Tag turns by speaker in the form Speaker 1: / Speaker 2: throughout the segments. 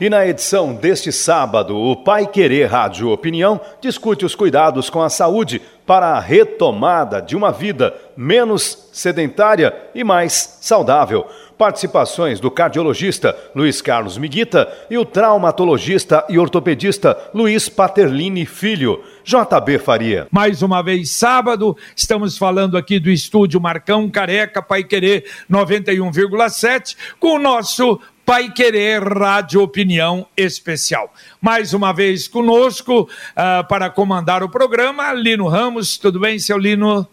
Speaker 1: E na edição deste sábado, o Pai Querer Rádio Opinião discute os cuidados com a saúde para a retomada de uma vida menos sedentária e mais saudável. Participações do cardiologista Luiz Carlos Miguita e o traumatologista e ortopedista Luiz Paterlini Filho. JB Faria.
Speaker 2: Mais uma vez, sábado, estamos falando aqui do estúdio Marcão Careca Pai Querer 91,7 com o nosso Pai Querer Rádio Opinião Especial. Mais uma vez conosco uh, para comandar o programa, Lino Ramos. Tudo bem, seu Lino?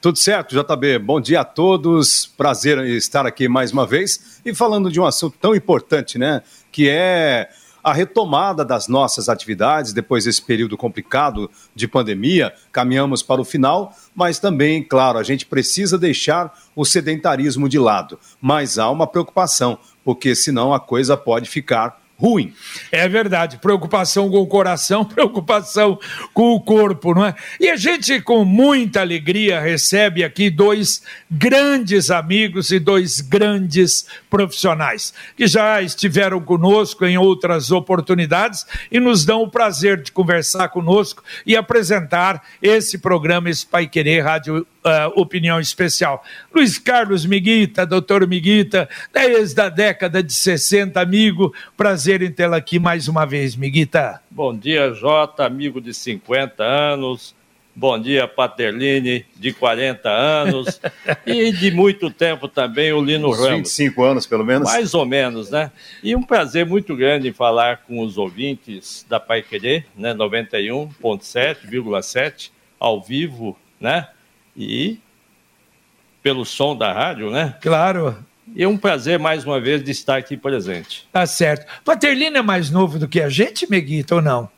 Speaker 1: Tudo certo, JB. Bom dia a todos. Prazer estar aqui mais uma vez e falando de um assunto tão importante, né? Que é a retomada das nossas atividades depois desse período complicado de pandemia. Caminhamos para o final, mas também, claro, a gente precisa deixar o sedentarismo de lado. Mas há uma preocupação, porque senão a coisa pode ficar ruim.
Speaker 2: É verdade. Preocupação com o coração, preocupação com o corpo, não é? E a gente, com muita alegria, recebe aqui dois grandes amigos e dois grandes profissionais que já estiveram conosco em outras oportunidades e nos dão o prazer de conversar conosco e apresentar esse programa Spy Querer Rádio uh, opinião especial. Luiz Carlos Miguita, doutor Miguita, desde a década de 60, amigo, prazer em tê-lo aqui mais uma vez, Miguita.
Speaker 3: Bom dia, Jota, amigo de 50 anos. Bom dia, Paterline, de 40 anos. e de muito tempo também, o Lino
Speaker 1: Uns
Speaker 3: Ramos.
Speaker 1: 25 anos, pelo menos.
Speaker 3: Mais ou menos, né? E um prazer muito grande em falar com os ouvintes da Pai Querer, né? 91.7,7, ao vivo, né? E pelo som da rádio, né?
Speaker 2: Claro.
Speaker 3: E é um prazer mais uma vez de estar aqui presente.
Speaker 2: Tá certo. Paterlino é mais novo do que a gente, Meguita, ou não?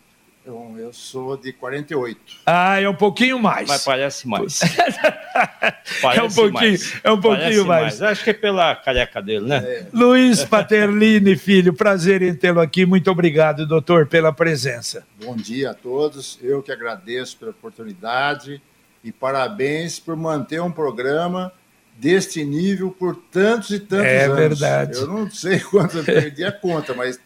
Speaker 4: Eu, eu sou de 48.
Speaker 2: Ah, é um pouquinho mais.
Speaker 3: Mas parece mais.
Speaker 2: parece é um pouquinho, mais. É um pouquinho mais. mais.
Speaker 3: Acho que é pela careca dele, né?
Speaker 2: É. Luiz Paterlini, filho, prazer em tê-lo aqui. Muito obrigado, doutor, pela presença.
Speaker 4: Bom dia a todos. Eu que agradeço pela oportunidade e parabéns por manter um programa deste nível por tantos e tantos
Speaker 2: é
Speaker 4: anos.
Speaker 2: É verdade.
Speaker 4: Eu não sei quanto eu perdi a conta, mas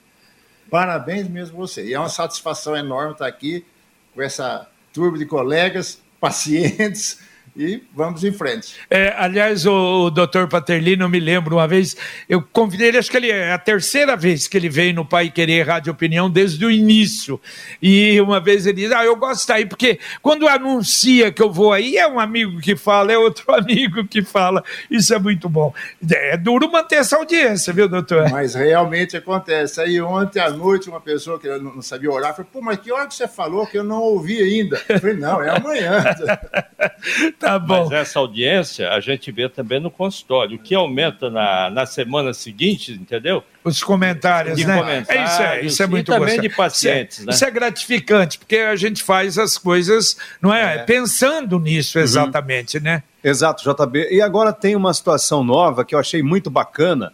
Speaker 4: parabéns mesmo você. E é uma satisfação enorme estar aqui com essa turma de colegas, pacientes, e vamos em frente.
Speaker 2: É, aliás, o, o doutor Paterlino, me lembro uma vez, eu convidei ele, acho que ele é a terceira vez que ele veio no Pai Querer Rádio Opinião desde o início. E uma vez ele disse: Ah, eu gosto de estar aí, porque quando anuncia que eu vou aí, é um amigo que fala, é outro amigo que fala. Isso é muito bom. É duro manter essa audiência, viu, doutor?
Speaker 4: Mas realmente acontece. Aí ontem à noite, uma pessoa que não sabia orar falou: pô, mas que hora que você falou que eu não ouvi ainda? Eu falei: não, é amanhã.
Speaker 2: tá Tá bom.
Speaker 3: Mas essa audiência a gente vê também no consultório. O que aumenta na, na semana seguinte, entendeu?
Speaker 2: Os comentários,
Speaker 3: de
Speaker 2: né?
Speaker 3: Comentários,
Speaker 2: é isso, é, isso é muito
Speaker 3: e também
Speaker 2: gostoso.
Speaker 3: de pacientes,
Speaker 2: isso é,
Speaker 3: né?
Speaker 2: Isso é gratificante, porque a gente faz as coisas, não é? é. Pensando nisso exatamente, uhum. né?
Speaker 1: Exato, JB. E agora tem uma situação nova que eu achei muito bacana.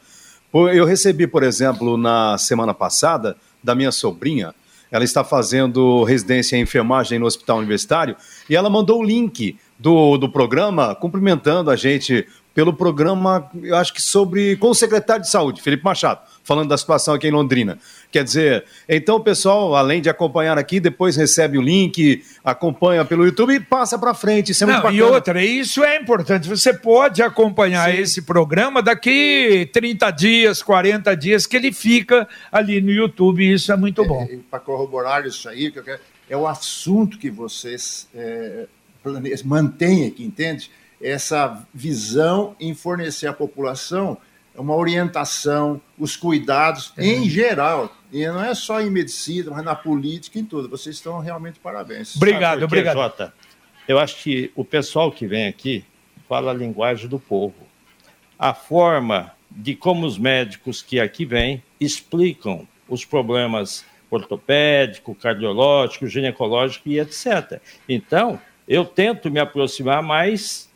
Speaker 1: Eu recebi, por exemplo, na semana passada, da minha sobrinha, ela está fazendo residência em enfermagem no Hospital Universitário, e ela mandou o link do, do programa, cumprimentando a gente pelo programa, eu acho que sobre, com o secretário de saúde, Felipe Machado, falando da situação aqui em Londrina. Quer dizer, então o pessoal, além de acompanhar aqui, depois recebe o link, acompanha pelo YouTube e passa para frente. Isso é muito
Speaker 2: Não,
Speaker 1: bacana.
Speaker 2: E outra, isso é importante. Você pode acompanhar Sim. esse programa daqui 30 dias, 40 dias, que ele fica ali no YouTube. Isso é muito bom.
Speaker 4: É, para corroborar isso aí, é o assunto que vocês. É mantém aqui, entende? Essa visão em fornecer à população uma orientação, os cuidados é. em geral. E não é só em medicina, mas na política e em tudo. Vocês estão realmente parabéns.
Speaker 2: Obrigado, obrigado.
Speaker 3: Jota, eu acho que o pessoal que vem aqui fala a linguagem do povo. A forma de como os médicos que aqui vêm explicam os problemas ortopédico, cardiológico, ginecológico e etc. Então, eu tento me aproximar mais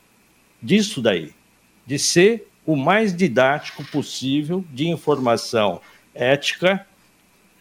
Speaker 3: disso daí, de ser o mais didático possível de informação ética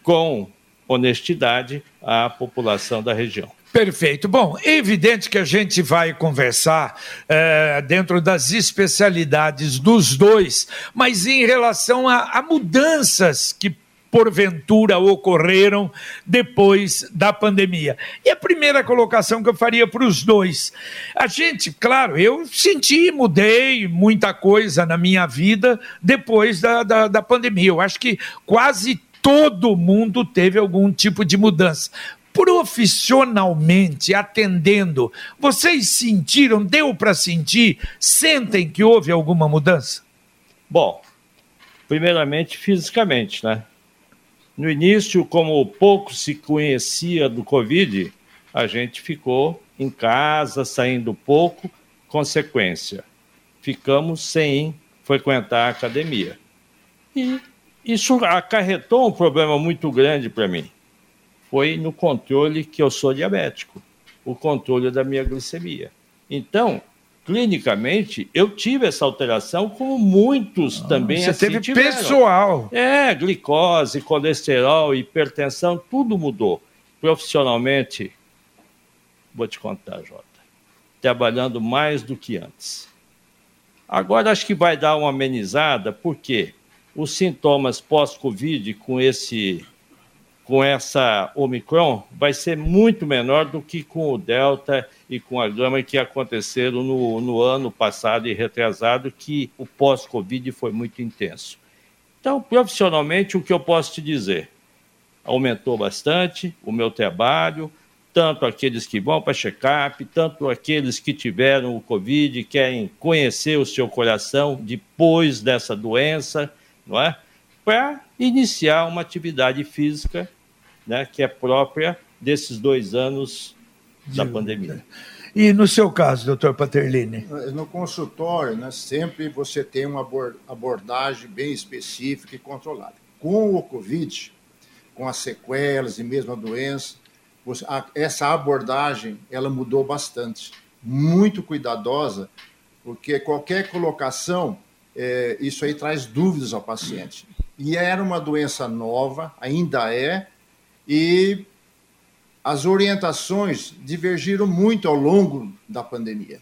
Speaker 3: com honestidade à população da região.
Speaker 2: Perfeito. Bom, é evidente que a gente vai conversar é, dentro das especialidades dos dois, mas em relação a, a mudanças que porventura ocorreram depois da pandemia. E a primeira colocação que eu faria para os dois. A gente, claro, eu senti, mudei muita coisa na minha vida depois da, da, da pandemia. Eu acho que quase todo mundo teve algum tipo de mudança profissionalmente atendendo, vocês sentiram, deu para sentir, sentem que houve alguma mudança?
Speaker 3: Bom, primeiramente fisicamente, né? No início, como pouco se conhecia do Covid, a gente ficou em casa, saindo pouco, consequência, ficamos sem frequentar a academia. E isso acarretou um problema muito grande para mim. Foi no controle que eu sou diabético, o controle da minha glicemia. Então, clinicamente, eu tive essa alteração, como muitos ah, também
Speaker 2: você assim teve tiveram. pessoal.
Speaker 3: É, glicose, colesterol, hipertensão, tudo mudou. Profissionalmente, vou te contar, Jota, trabalhando mais do que antes. Agora acho que vai dar uma amenizada, porque os sintomas pós-Covid com esse com essa Omicron vai ser muito menor do que com o Delta e com a Gama que aconteceram no, no ano passado e retrasado, que o pós-Covid foi muito intenso. Então, profissionalmente, o que eu posso te dizer? Aumentou bastante o meu trabalho, tanto aqueles que vão para check-up, tanto aqueles que tiveram o Covid querem conhecer o seu coração depois dessa doença, não é? Para iniciar uma atividade física né, que é própria desses dois anos da De... pandemia.
Speaker 2: E no seu caso, doutor Paterlini?
Speaker 4: No consultório, né, sempre você tem uma abordagem bem específica e controlada. Com o Covid, com as sequelas e mesmo a doença, você, a, essa abordagem ela mudou bastante, muito cuidadosa, porque qualquer colocação, é, isso aí traz dúvidas ao paciente. E era uma doença nova, ainda é, e as orientações divergiram muito ao longo da pandemia.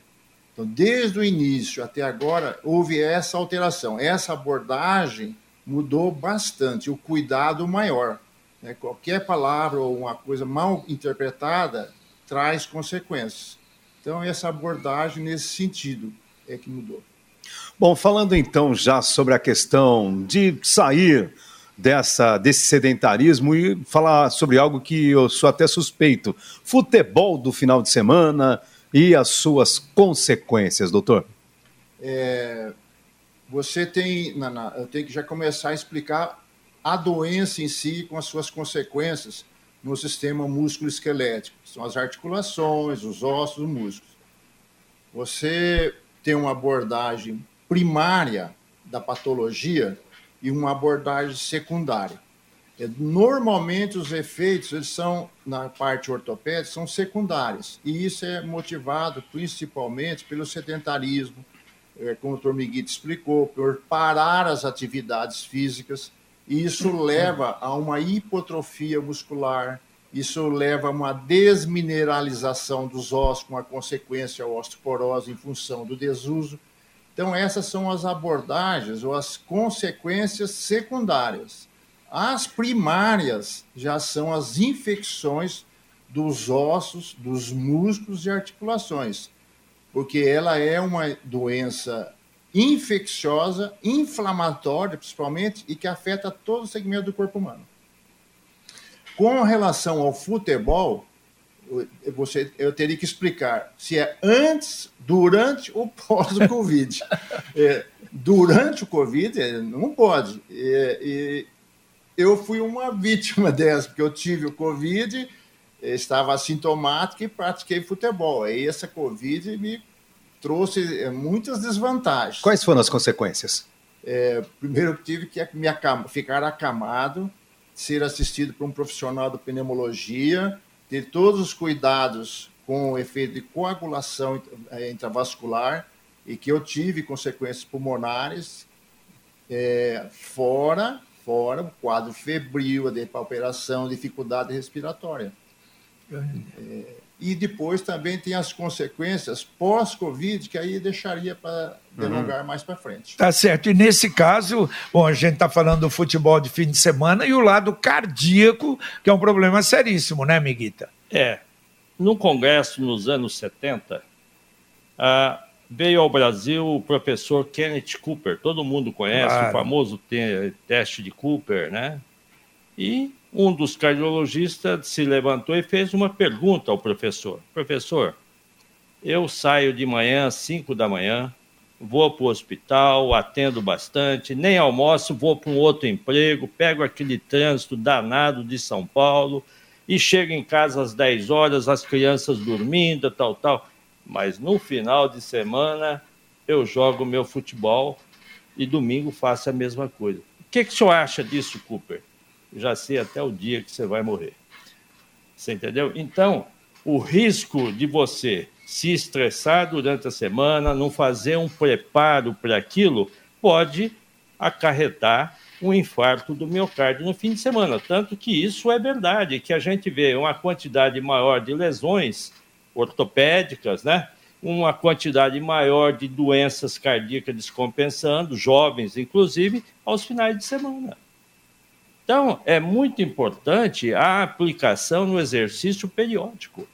Speaker 4: Então, desde o início até agora, houve essa alteração, essa abordagem mudou bastante, o cuidado maior. Né? Qualquer palavra ou uma coisa mal interpretada traz consequências. Então, essa abordagem nesse sentido é que mudou.
Speaker 1: Bom, falando então já sobre a questão de sair dessa, desse sedentarismo e falar sobre algo que eu sou até suspeito: futebol do final de semana e as suas consequências, doutor.
Speaker 4: É, você tem, na, eu tenho que já começar a explicar a doença em si com as suas consequências no sistema músculo-esquelético, são as articulações, os ossos, os músculos. Você tem uma abordagem primária da patologia e uma abordagem secundária. É, normalmente os efeitos eles são na parte ortopédica são secundários e isso é motivado principalmente pelo sedentarismo, é, como o Dr. Miguel explicou, por parar as atividades físicas. E isso leva a uma hipotrofia muscular, isso leva a uma desmineralização dos ossos, com a consequência a osteoporose em função do desuso. Então, essas são as abordagens ou as consequências secundárias. As primárias já são as infecções dos ossos, dos músculos e articulações, porque ela é uma doença infecciosa, inflamatória principalmente, e que afeta todo o segmento do corpo humano. Com relação ao futebol, você, eu teria que explicar se é antes, durante ou pós o Covid. é, durante o Covid, é, não pode. É, e eu fui uma vítima dessa, porque eu tive o Covid, estava assintomático e pratiquei futebol. Aí essa Covid me trouxe é, muitas desvantagens.
Speaker 1: Quais foram as consequências?
Speaker 4: É, primeiro, eu tive que me acam ficar acamado ser assistido por um profissional da pneumologia, ter todos os cuidados com o efeito de coagulação eh, intravascular e que eu tive consequências pulmonares, é, fora, fora o quadro febril, a depauperação, dificuldade respiratória. É, e depois também tem as consequências pós-Covid, que aí deixaria para delongar uhum. mais para frente.
Speaker 2: Tá certo. E nesse caso, bom, a gente está falando do futebol de fim de semana e o lado cardíaco, que é um problema seríssimo, né, Miguita?
Speaker 3: É. No Congresso, nos anos 70, ah, veio ao Brasil o professor Kenneth Cooper. Todo mundo conhece claro. o famoso te teste de Cooper, né? E um dos cardiologistas se levantou e fez uma pergunta ao professor: Professor, eu saio de manhã às 5 da manhã, vou para o hospital, atendo bastante, nem almoço, vou para um outro emprego, pego aquele trânsito danado de São Paulo e chego em casa às 10 horas, as crianças dormindo, tal, tal. Mas no final de semana eu jogo meu futebol e domingo faço a mesma coisa. O que, que o senhor acha disso, Cooper? Já sei até o dia que você vai morrer. Você entendeu? Então, o risco de você se estressar durante a semana, não fazer um preparo para aquilo, pode acarretar um infarto do miocárdio no fim de semana. Tanto que isso é verdade, que a gente vê uma quantidade maior de lesões ortopédicas, né? uma quantidade maior de doenças cardíacas descompensando, jovens inclusive, aos finais de semana. Então, é muito importante a aplicação no exercício periódico.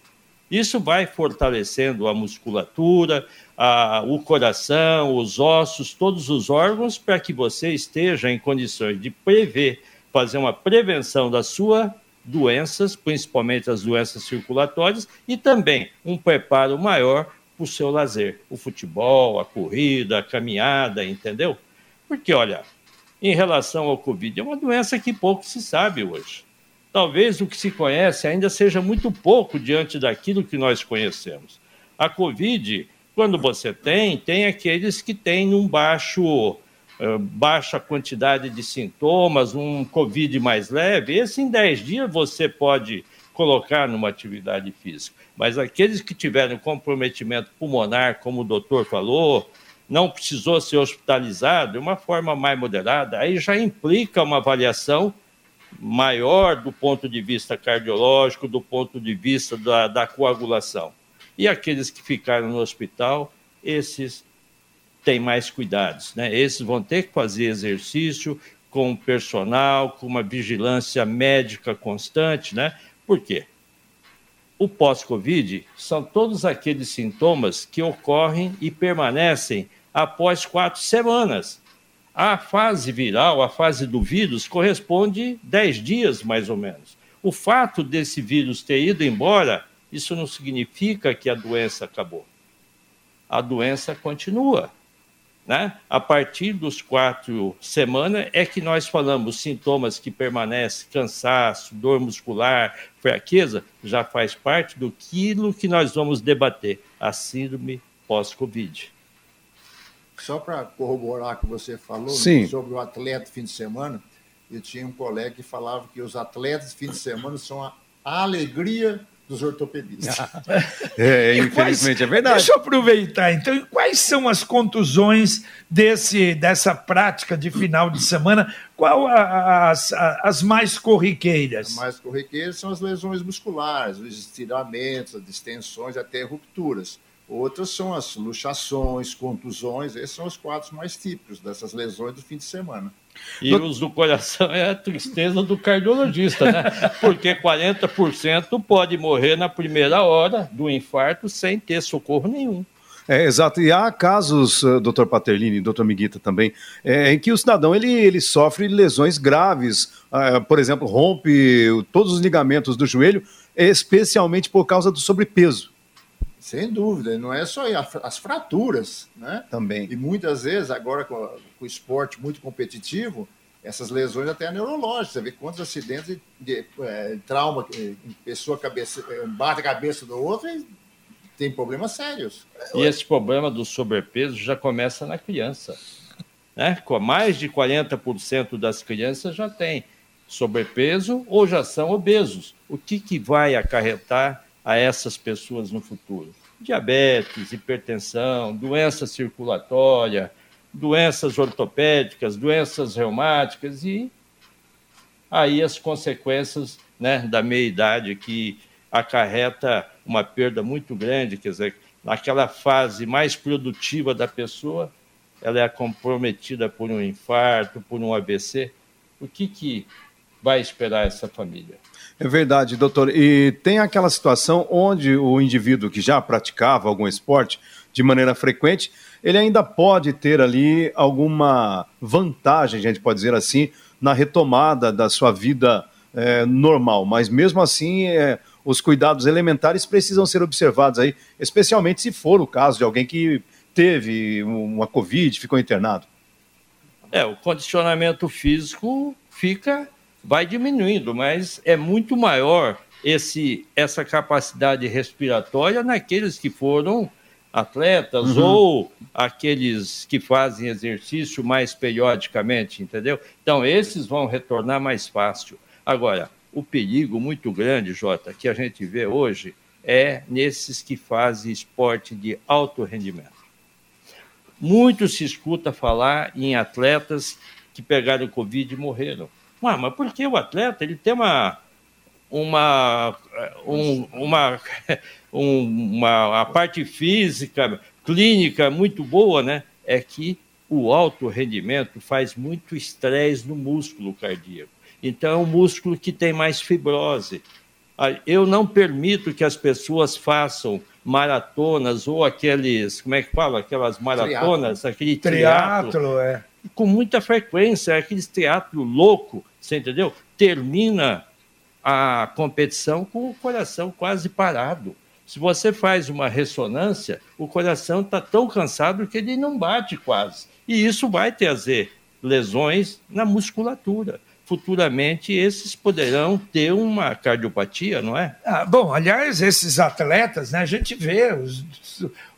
Speaker 3: Isso vai fortalecendo a musculatura, a, o coração, os ossos, todos os órgãos, para que você esteja em condições de prever, fazer uma prevenção das suas doenças, principalmente as doenças circulatórias, e também um preparo maior para o seu lazer, o futebol, a corrida, a caminhada, entendeu? Porque, olha, em relação ao Covid. É uma doença que pouco se sabe hoje. Talvez o que se conhece ainda seja muito pouco diante daquilo que nós conhecemos. A Covid, quando você tem, tem aqueles que têm um baixo, uh, baixa quantidade de sintomas, um Covid mais leve. Esse em 10 dias você pode colocar numa atividade física. Mas aqueles que tiveram comprometimento pulmonar, como o doutor falou, não precisou ser hospitalizado, de uma forma mais moderada, aí já implica uma avaliação maior do ponto de vista cardiológico, do ponto de vista da, da coagulação. E aqueles que ficaram no hospital, esses têm mais cuidados, né? Esses vão ter que fazer exercício com personal, com uma vigilância médica constante, né? Por quê? O pós-Covid são todos aqueles sintomas que ocorrem e permanecem após quatro semanas. A fase viral, a fase do vírus, corresponde 10 dias, mais ou menos. O fato desse vírus ter ido embora, isso não significa que a doença acabou. A doença continua. Né? A partir dos quatro semanas é que nós falamos sintomas que permanecem, cansaço, dor muscular, fraqueza, já faz parte do que nós vamos debater, a síndrome pós-Covid.
Speaker 4: Só para corroborar o que você falou Sim. sobre o atleta fim de semana, eu tinha um colega que falava que os atletas de fim de semana são a alegria dos ortopedistas.
Speaker 2: é, infelizmente quais, é verdade. Deixa eu aproveitar, então, quais são as contusões desse, dessa prática de final de semana? Qual as, as mais corriqueiras? As
Speaker 4: mais corriqueiras são as lesões musculares, os estiramentos, as distensões, até rupturas. Outras são as luxações, contusões, esses são os quadros mais típicos dessas lesões do fim de semana.
Speaker 3: E os do coração é a tristeza do cardiologista, né? Porque 40% pode morrer na primeira hora do infarto sem ter socorro nenhum.
Speaker 1: É, exato. E há casos, eh, doutor Paterlini, doutor Miguita também, é, em que o cidadão ele, ele sofre lesões graves, uh, por exemplo, rompe todos os ligamentos do joelho, especialmente por causa do sobrepeso.
Speaker 4: Sem dúvida, não é só as fraturas, né?
Speaker 1: Também.
Speaker 4: E muitas vezes, agora com, o esporte muito competitivo, essas lesões até neurológicas. Você vê quantos acidentes de, de é, trauma, pessoa cabeça, é, bate a cabeça do outro e tem problemas sérios.
Speaker 3: E esse problema do sobrepeso já começa na criança. Né? Com mais de 40% das crianças já tem sobrepeso ou já são obesos. O que, que vai acarretar a essas pessoas no futuro? Diabetes, hipertensão, doença circulatória, doenças ortopédicas, doenças reumáticas e aí as consequências né, da meia-idade que acarreta uma perda muito grande, quer dizer, naquela fase mais produtiva da pessoa, ela é comprometida por um infarto, por um AVC. O que, que vai esperar essa família?
Speaker 1: É verdade, doutor. E tem aquela situação onde o indivíduo que já praticava algum esporte de maneira frequente, ele ainda pode ter ali alguma vantagem, a gente pode dizer assim, na retomada da sua vida é, normal. Mas mesmo assim, é, os cuidados elementares precisam ser observados aí, especialmente se for o caso de alguém que teve uma Covid, ficou internado.
Speaker 3: É, o condicionamento físico fica, vai diminuindo, mas é muito maior esse, essa capacidade respiratória naqueles que foram atletas uhum. ou aqueles que fazem exercício mais periodicamente, entendeu? Então, esses vão retornar mais fácil. Agora, o perigo muito grande, Jota, que a gente vê hoje é nesses que fazem esporte de alto rendimento. Muito se escuta falar em atletas que pegaram Covid e morreram. Ah, mas por que o atleta ele tem uma uma um, uma um, uma a parte física clínica muito boa, né? É que o alto rendimento faz muito estresse no músculo cardíaco. Então, é um músculo que tem mais fibrose. Ah, eu não permito que as pessoas façam maratonas ou aqueles, como é que fala? Aquelas maratonas, triatlo. aquele triatlo, triatlo é. Com muita frequência, aquele teatro louco, você entendeu? Termina a competição com o coração quase parado. Se você faz uma ressonância, o coração está tão cansado que ele não bate quase. E isso vai trazer lesões na musculatura futuramente esses poderão ter uma cardiopatia, não é?
Speaker 2: Ah, bom, aliás, esses atletas, né, a gente vê os,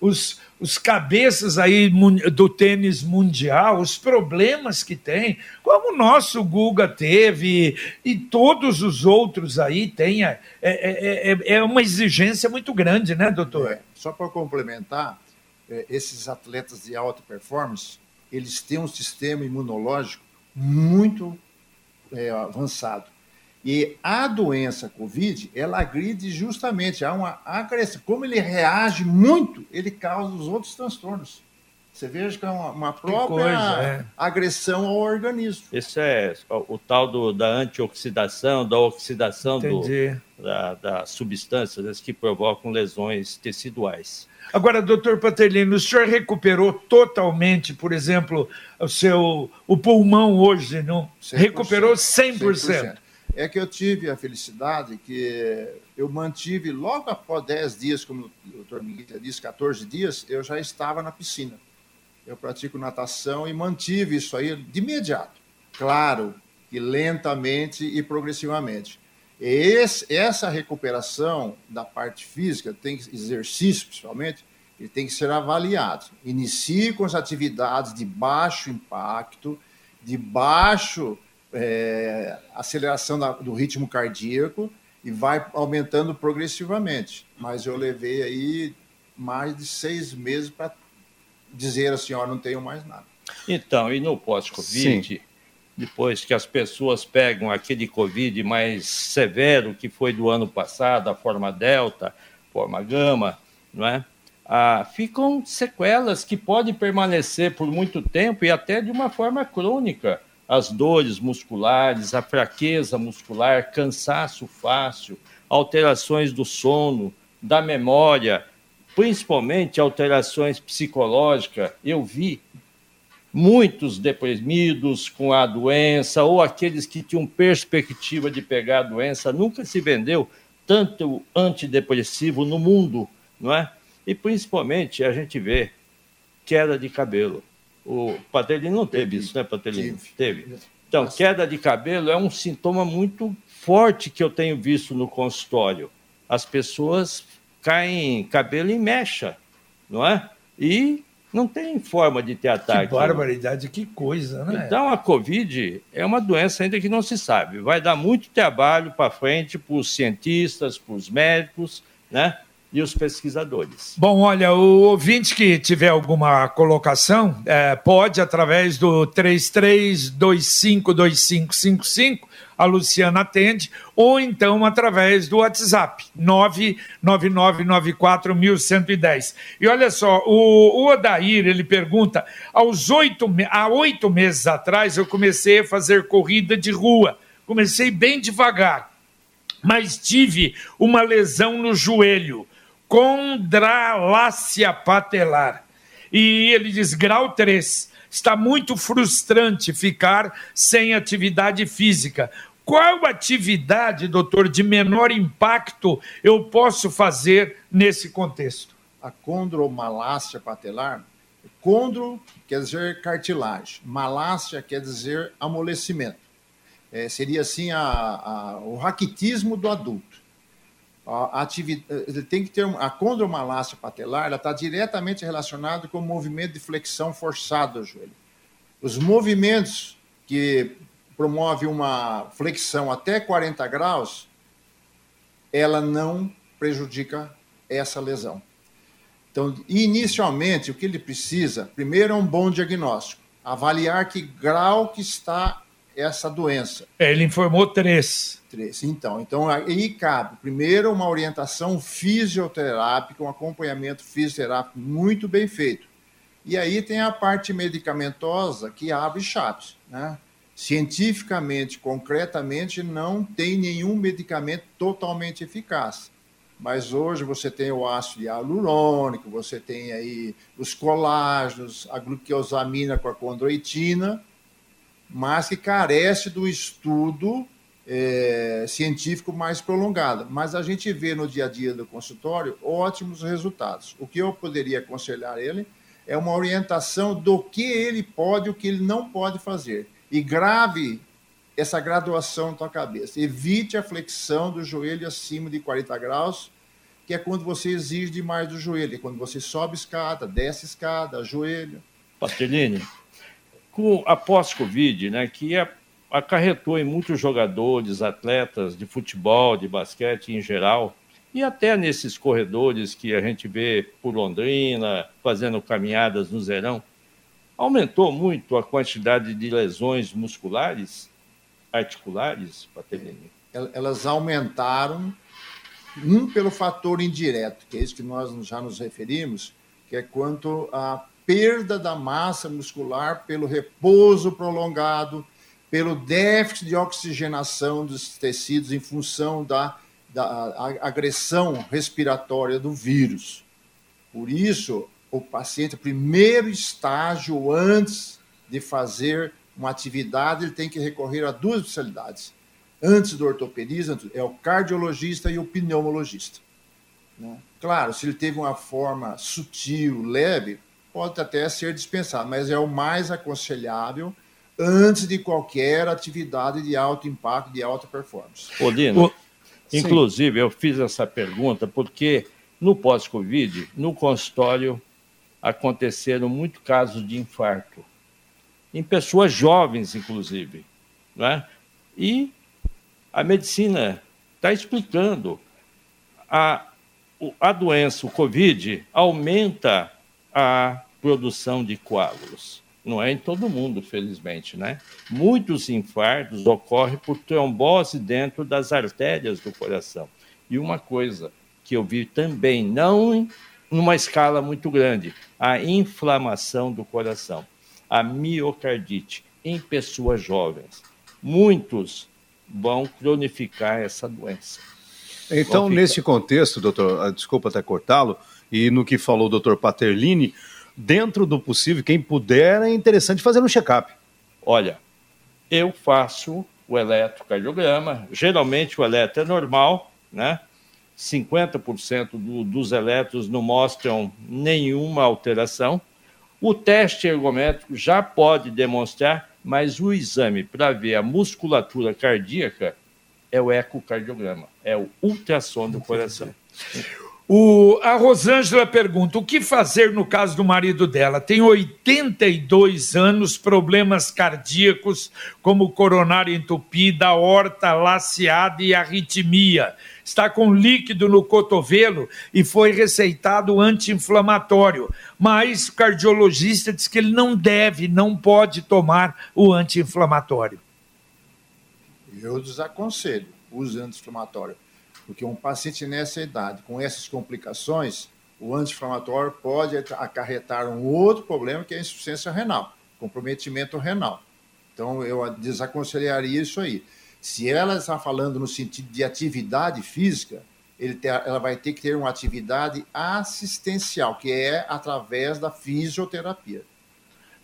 Speaker 2: os, os cabeças aí do tênis mundial, os problemas que tem, como o nosso Guga teve e todos os outros aí têm, é, é, é, é uma exigência muito grande, né, doutor? É,
Speaker 4: só para complementar, é, esses atletas de alta performance, eles têm um sistema imunológico muito é, avançado. E a doença Covid, ela agride justamente, há uma agressão. Como ele reage muito, ele causa os outros transtornos. Você veja que é uma, uma própria coisa, é. agressão ao organismo.
Speaker 3: Esse é o, o tal do, da antioxidação, da oxidação do, da, da substâncias né, que provocam lesões teciduais.
Speaker 2: Agora, doutor Paterlino, o senhor recuperou totalmente, por exemplo, o seu o pulmão hoje, não? 100%, recuperou 100%. 100%.
Speaker 4: É que eu tive a felicidade que eu mantive logo após 10 dias, como o doutor Miguel disse, 14 dias, eu já estava na piscina. Eu pratico natação e mantive isso aí de imediato. Claro que lentamente e progressivamente. Esse, essa recuperação da parte física, tem exercício principalmente, ele tem que ser avaliado. Inicie com as atividades de baixo impacto, de baixo é, aceleração da, do ritmo cardíaco e vai aumentando progressivamente. Mas eu levei aí mais de seis meses para dizer assim, ó, não tenho mais nada.
Speaker 3: Então, e no pós-Covid, depois que as pessoas pegam aquele Covid mais severo que foi do ano passado, a forma Delta, forma Gama, não é? Ah, ficam sequelas que podem permanecer por muito tempo e até de uma forma crônica. As dores musculares, a fraqueza muscular, cansaço fácil, alterações do sono, da memória, principalmente alterações psicológicas. Eu vi muitos deprimidos com a doença ou aqueles que tinham perspectiva de pegar a doença, nunca se vendeu tanto antidepressivo no mundo, não é? E principalmente a gente vê queda de cabelo. O Patelino não teve isso, né, Patelino? Teve. Então, queda de cabelo é um sintoma muito forte que eu tenho visto no consultório. As pessoas caem cabelo em mecha, não é? E Não tem forma de ter ataque.
Speaker 2: Que barbaridade, que coisa, né?
Speaker 3: Então, a Covid é uma doença ainda que não se sabe. Vai dar muito trabalho para frente para os cientistas, para os médicos, né? E os pesquisadores.
Speaker 2: Bom, olha, o ouvinte que tiver alguma colocação, é, pode, através do 33252555, a Luciana atende, ou então através do WhatsApp, 999941110. E olha só, o, o Odair, ele pergunta, aos oito, há oito meses atrás eu comecei a fazer corrida de rua, comecei bem devagar, mas tive uma lesão no joelho, condralácia patelar. E ele diz grau 3. Está muito frustrante ficar sem atividade física. Qual atividade, doutor, de menor impacto eu posso fazer nesse contexto?
Speaker 4: A condromalácia patelar, condro quer dizer cartilagem, malácia quer dizer amolecimento. É, seria assim a, a, o raquitismo do adulto a atividade, tem que ter a condromalácia patelar, ela está diretamente relacionada com o movimento de flexão forçado do joelho. Os movimentos que promovem uma flexão até 40 graus, ela não prejudica essa lesão. Então, inicialmente, o que ele precisa, primeiro é um bom diagnóstico, avaliar que grau que está essa doença.
Speaker 2: É, ele informou três.
Speaker 4: Três, então. Então, aí cabe, primeiro, uma orientação fisioterápica, um acompanhamento fisioterápico muito bem feito. E aí tem a parte medicamentosa que abre chaves, né? Cientificamente, concretamente, não tem nenhum medicamento totalmente eficaz. Mas hoje você tem o ácido hialurônico, você tem aí os colágenos, a glucosamina com a condroitina, mas que carece do estudo é, científico mais prolongado. Mas a gente vê no dia a dia do consultório ótimos resultados. O que eu poderia aconselhar ele é uma orientação do que ele pode e o que ele não pode fazer. E grave essa graduação na tua cabeça. Evite a flexão do joelho acima de 40 graus, que é quando você exige demais do joelho, é quando você sobe escada, desce escada, joelho.
Speaker 3: Pastelini, com a pós-Covid, né, que é, acarretou em muitos jogadores, atletas de futebol, de basquete em geral, e até nesses corredores que a gente vê por Londrina, fazendo caminhadas no Zerão, aumentou muito a quantidade de lesões musculares, articulares, Paternini?
Speaker 4: Elas aumentaram, um pelo fator indireto, que é isso que nós já nos referimos, que é quanto a perda da massa muscular pelo repouso prolongado, pelo déficit de oxigenação dos tecidos em função da, da agressão respiratória do vírus. Por isso, o paciente, primeiro estágio antes de fazer uma atividade, ele tem que recorrer a duas especialidades. Antes do ortopedista, é o cardiologista e o pneumologista. Né? Claro, se ele teve uma forma sutil, leve, pode até ser dispensado, mas é o mais aconselhável antes de qualquer atividade de alto impacto, de alta performance.
Speaker 3: Odino, inclusive eu fiz essa pergunta porque no pós-Covid, no consultório, aconteceram muitos casos de infarto, em pessoas jovens, inclusive. Né? E a medicina está explicando. A, a doença, o Covid, aumenta a produção de coágulos. Não é em todo mundo, felizmente, né? Muitos infartos ocorrem por trombose dentro das artérias do coração. E uma coisa que eu vi também, não numa escala muito grande, a inflamação do coração, a miocardite em pessoas jovens. Muitos vão cronificar essa doença.
Speaker 1: Então, nesse contexto, doutor, ah, desculpa até cortá-lo, e no que falou o doutor Paterlini, dentro do possível, quem puder, é interessante fazer um check-up.
Speaker 3: Olha, eu faço o eletrocardiograma, geralmente o eletro é normal, né? 50% do, dos eletros não mostram nenhuma alteração. O teste ergométrico já pode demonstrar, mas o exame para ver a musculatura cardíaca é o ecocardiograma, é o ultrassom do coração.
Speaker 2: O, a Rosângela pergunta: o que fazer no caso do marido dela? Tem 82 anos, problemas cardíacos, como coronária entupida, aorta laceada e arritmia. Está com líquido no cotovelo e foi receitado anti-inflamatório. Mas o cardiologista diz que ele não deve, não pode tomar o anti-inflamatório.
Speaker 4: Eu desaconselho o uso anti-inflamatório porque um paciente nessa idade, com essas complicações, o anti-inflamatório pode acarretar um outro problema, que é a insuficiência renal, comprometimento renal. Então, eu desaconselharia isso aí. Se ela está falando no sentido de atividade física, ter, ela vai ter que ter uma atividade assistencial, que é através da fisioterapia.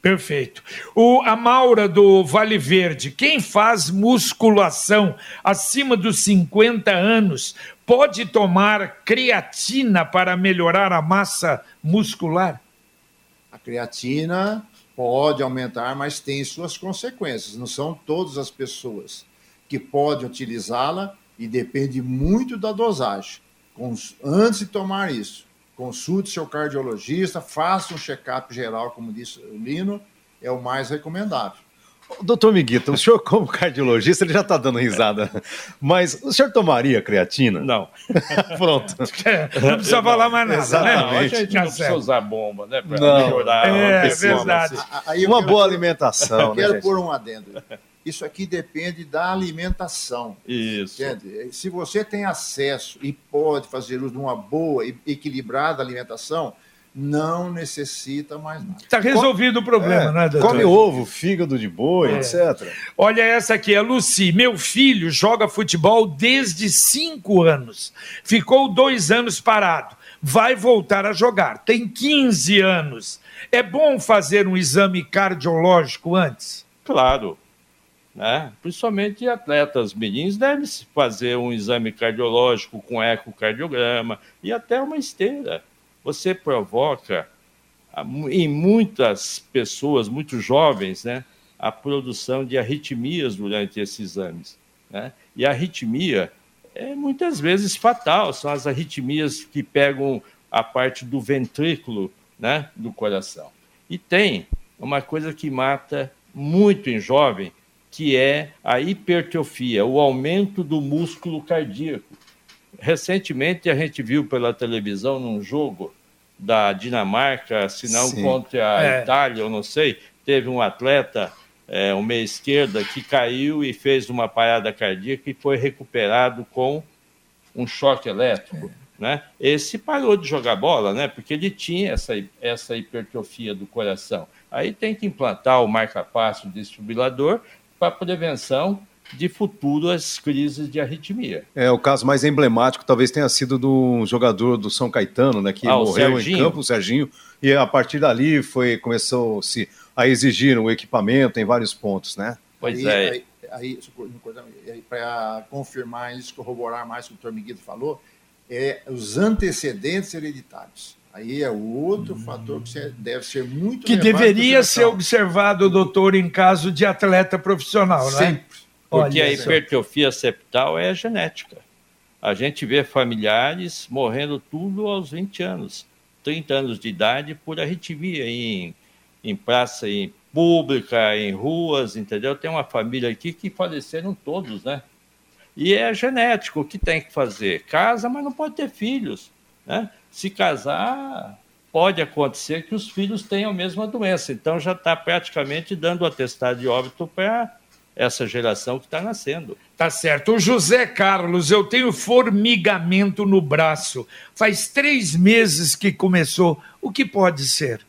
Speaker 2: Perfeito. O, a Maura do Vale Verde, quem faz musculação acima dos 50 anos pode tomar creatina para melhorar a massa muscular?
Speaker 4: A creatina pode aumentar, mas tem suas consequências. Não são todas as pessoas que podem utilizá-la e depende muito da dosagem. Antes de tomar isso, consulte seu cardiologista, faça um check-up geral, como disse o Lino, é o mais recomendável.
Speaker 1: Doutor Miguita, o senhor, como cardiologista, ele já está dando risada, mas o senhor tomaria creatina?
Speaker 3: Não.
Speaker 1: Pronto.
Speaker 2: Não precisa falar mais nada,
Speaker 3: Exatamente. né? a gente não precisa usar bomba, né? Para melhorar.
Speaker 2: É, é verdade.
Speaker 1: Uma boa alimentação.
Speaker 4: Eu quero né, pôr um adendo. Isso aqui depende da alimentação.
Speaker 3: Isso.
Speaker 4: Entende? Se você tem acesso e pode fazer uso de uma boa e equilibrada alimentação, não necessita mais nada.
Speaker 2: Está resolvido o problema, é,
Speaker 1: né, doutor? Come ovo, fígado de boi, é. etc.
Speaker 2: Olha essa aqui, a Luci. Meu filho joga futebol desde cinco anos. Ficou dois anos parado. Vai voltar a jogar. Tem 15 anos. É bom fazer um exame cardiológico antes?
Speaker 3: Claro. Né? Principalmente atletas menins devem fazer um exame cardiológico com ecocardiograma e até uma esteira. Você provoca em muitas pessoas, muitos jovens, né, a produção de arritmias durante esses exames. Né? E a arritmia é muitas vezes fatal, são as arritmias que pegam a parte do ventrículo né, do coração. E tem uma coisa que mata muito em jovem, que é a hipertrofia, o aumento do músculo cardíaco. Recentemente a gente viu pela televisão num jogo da Dinamarca, se não Sim. contra a é. Itália, eu não sei, teve um atleta, é, meia esquerda, que caiu e fez uma parada cardíaca e foi recuperado com um choque elétrico. É. Né? Esse parou de jogar bola, né? Porque ele tinha essa, essa hipertrofia do coração. Aí tem que implantar o marca-passo desfibrilador para prevenção de futuras crises de arritmia.
Speaker 1: É, o caso mais emblemático talvez tenha sido do jogador do São Caetano, né, que ah, morreu em campo, o Serginho, e a partir dali foi começou-se a exigir o um equipamento em vários pontos, né?
Speaker 3: Pois aí, é.
Speaker 4: Aí, aí para confirmar isso, corroborar mais o que o doutor Miguel falou, é os antecedentes hereditários. Aí é outro hum. fator que deve ser muito
Speaker 2: Que deveria ser observado, doutor, em caso de atleta profissional,
Speaker 3: né? Sempre. Porque Olha a hipertrofia septal é genética. A gente vê familiares morrendo tudo aos 20 anos, 30 anos de idade por arritmia em, em praça em pública, em ruas, entendeu? Tem uma família aqui que faleceram todos, né? E é genético, o que tem que fazer? Casa, mas não pode ter filhos, né? Se casar, pode acontecer que os filhos tenham a mesma doença. Então já está praticamente dando o atestado de óbito para essa geração que está nascendo.
Speaker 2: Tá certo. O José Carlos, eu tenho formigamento no braço. Faz três meses que começou. O que pode ser?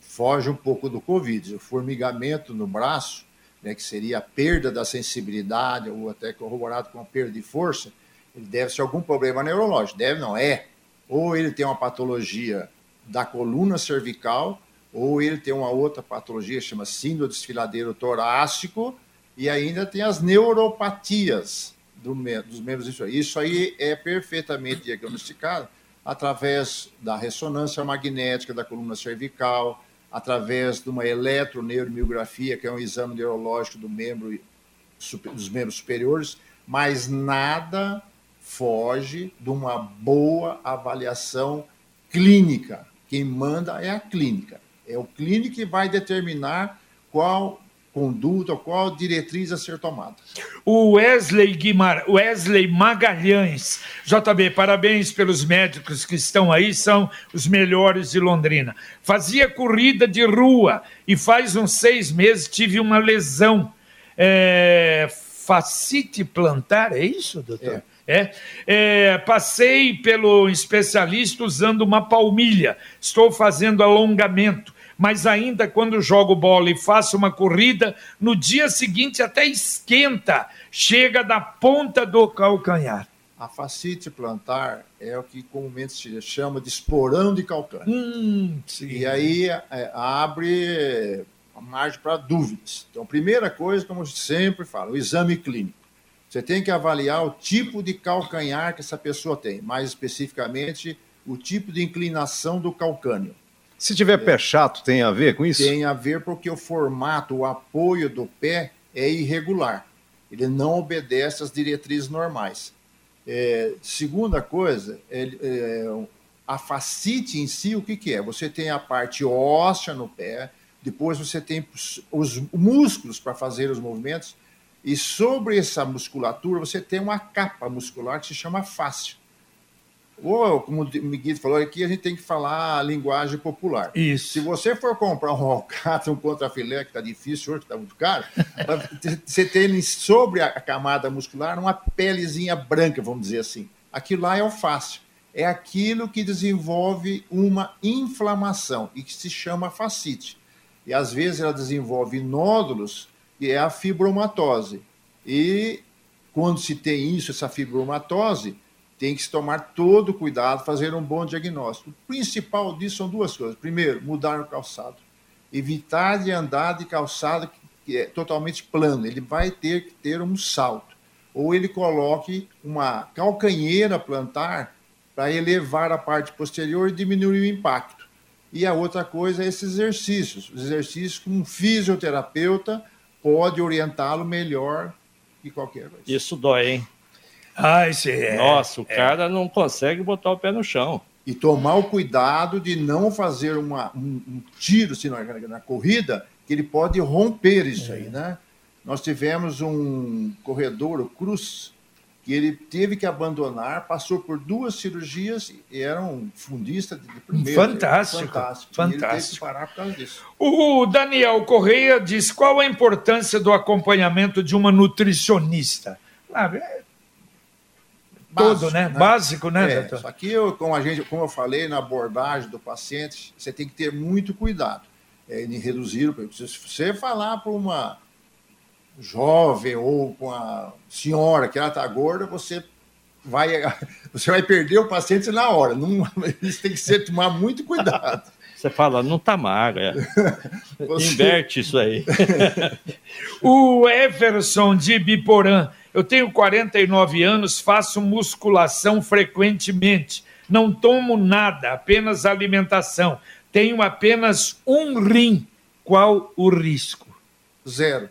Speaker 4: Foge um pouco do Covid. O formigamento no braço, né, que seria a perda da sensibilidade ou até corroborado com a perda de força, ele deve ser algum problema neurológico. Deve, não é. Ou ele tem uma patologia da coluna cervical, ou ele tem uma outra patologia, chama síndrome desfiladeiro torácico, e ainda tem as neuropatias do, dos membros inferiores. Isso aí é perfeitamente diagnosticado através da ressonância magnética da coluna cervical, através de uma eletroneuromiografia, que é um exame neurológico do membro, dos membros superiores, mas nada foge de uma boa avaliação clínica. Quem manda é a clínica. É o clínico que vai determinar qual conduta, qual diretriz a ser tomada.
Speaker 2: O Wesley, Guimar... Wesley Magalhães, JB, parabéns pelos médicos que estão aí, são os melhores de Londrina. Fazia corrida de rua e faz uns seis meses tive uma lesão. É... Facite plantar, é isso, doutor? É. É, é, passei pelo especialista usando uma palmilha. Estou fazendo alongamento mas ainda quando jogo bola e faço uma corrida, no dia seguinte até esquenta, chega da ponta do calcanhar.
Speaker 4: A facite plantar é o que comumente se chama de esporão de calcânio. Hum, e aí é, abre a margem para dúvidas. Então, primeira coisa, como eu sempre falo, o exame clínico. Você tem que avaliar o tipo de calcanhar que essa pessoa tem, mais especificamente o tipo de inclinação do calcânio.
Speaker 1: Se tiver é, pé chato, tem a ver com isso?
Speaker 4: Tem a ver porque o formato, o apoio do pé é irregular. Ele não obedece às diretrizes normais. É, segunda coisa, é, é, a facite em si, o que, que é? Você tem a parte óssea no pé, depois você tem os músculos para fazer os movimentos, e sobre essa musculatura você tem uma capa muscular que se chama fáscia. Ou, como o Miguel falou aqui, a gente tem que falar a linguagem popular.
Speaker 2: Isso.
Speaker 4: Se você for comprar um alcatra, um contrafilé, que está difícil hoje, que está muito caro, você tem sobre a camada muscular uma pelezinha branca, vamos dizer assim. Aquilo lá é o fácil. É aquilo que desenvolve uma inflamação e que se chama fascite. E às vezes ela desenvolve nódulos, que é a fibromatose. E quando se tem isso, essa fibromatose, tem que se tomar todo cuidado, fazer um bom diagnóstico. O principal disso são duas coisas. Primeiro, mudar o calçado. Evitar de andar de calçado que é totalmente plano. Ele vai ter que ter um salto. Ou ele coloque uma calcanheira plantar para elevar a parte posterior e diminuir o impacto. E a outra coisa é esses exercícios. Os exercícios que um fisioterapeuta pode orientá-lo melhor que qualquer coisa.
Speaker 3: Isso dói, hein?
Speaker 2: Ah, esse é.
Speaker 3: Nossa, o é. cara não consegue botar o pé no chão.
Speaker 4: E tomar o cuidado de não fazer uma, um, um tiro assim, na, na, corrida, que ele pode romper isso é. aí, né? Nós tivemos um corredor, o Cruz, que ele teve que abandonar, passou por duas cirurgias e era um fundista de primeira.
Speaker 2: Fantástico. Fantástico. Fantástico. ele teve que parar por causa disso. O Daniel Correia diz qual a importância do acompanhamento de uma nutricionista. Ah, todo, né? né? Básico, né,
Speaker 4: é, doutor? Só que, eu, como, a gente, como eu falei na abordagem do paciente, você tem que ter muito cuidado é, em reduzir. Se você falar para uma jovem ou com a senhora que ela está gorda, você vai, você vai perder o paciente na hora. Não, isso tem que ser tomar muito cuidado.
Speaker 3: Você fala, não está magra. Você... Inverte isso aí.
Speaker 2: o Everson de Biporã eu tenho 49 anos, faço musculação frequentemente. Não tomo nada, apenas alimentação. Tenho apenas um rim. Qual o risco?
Speaker 4: Zero.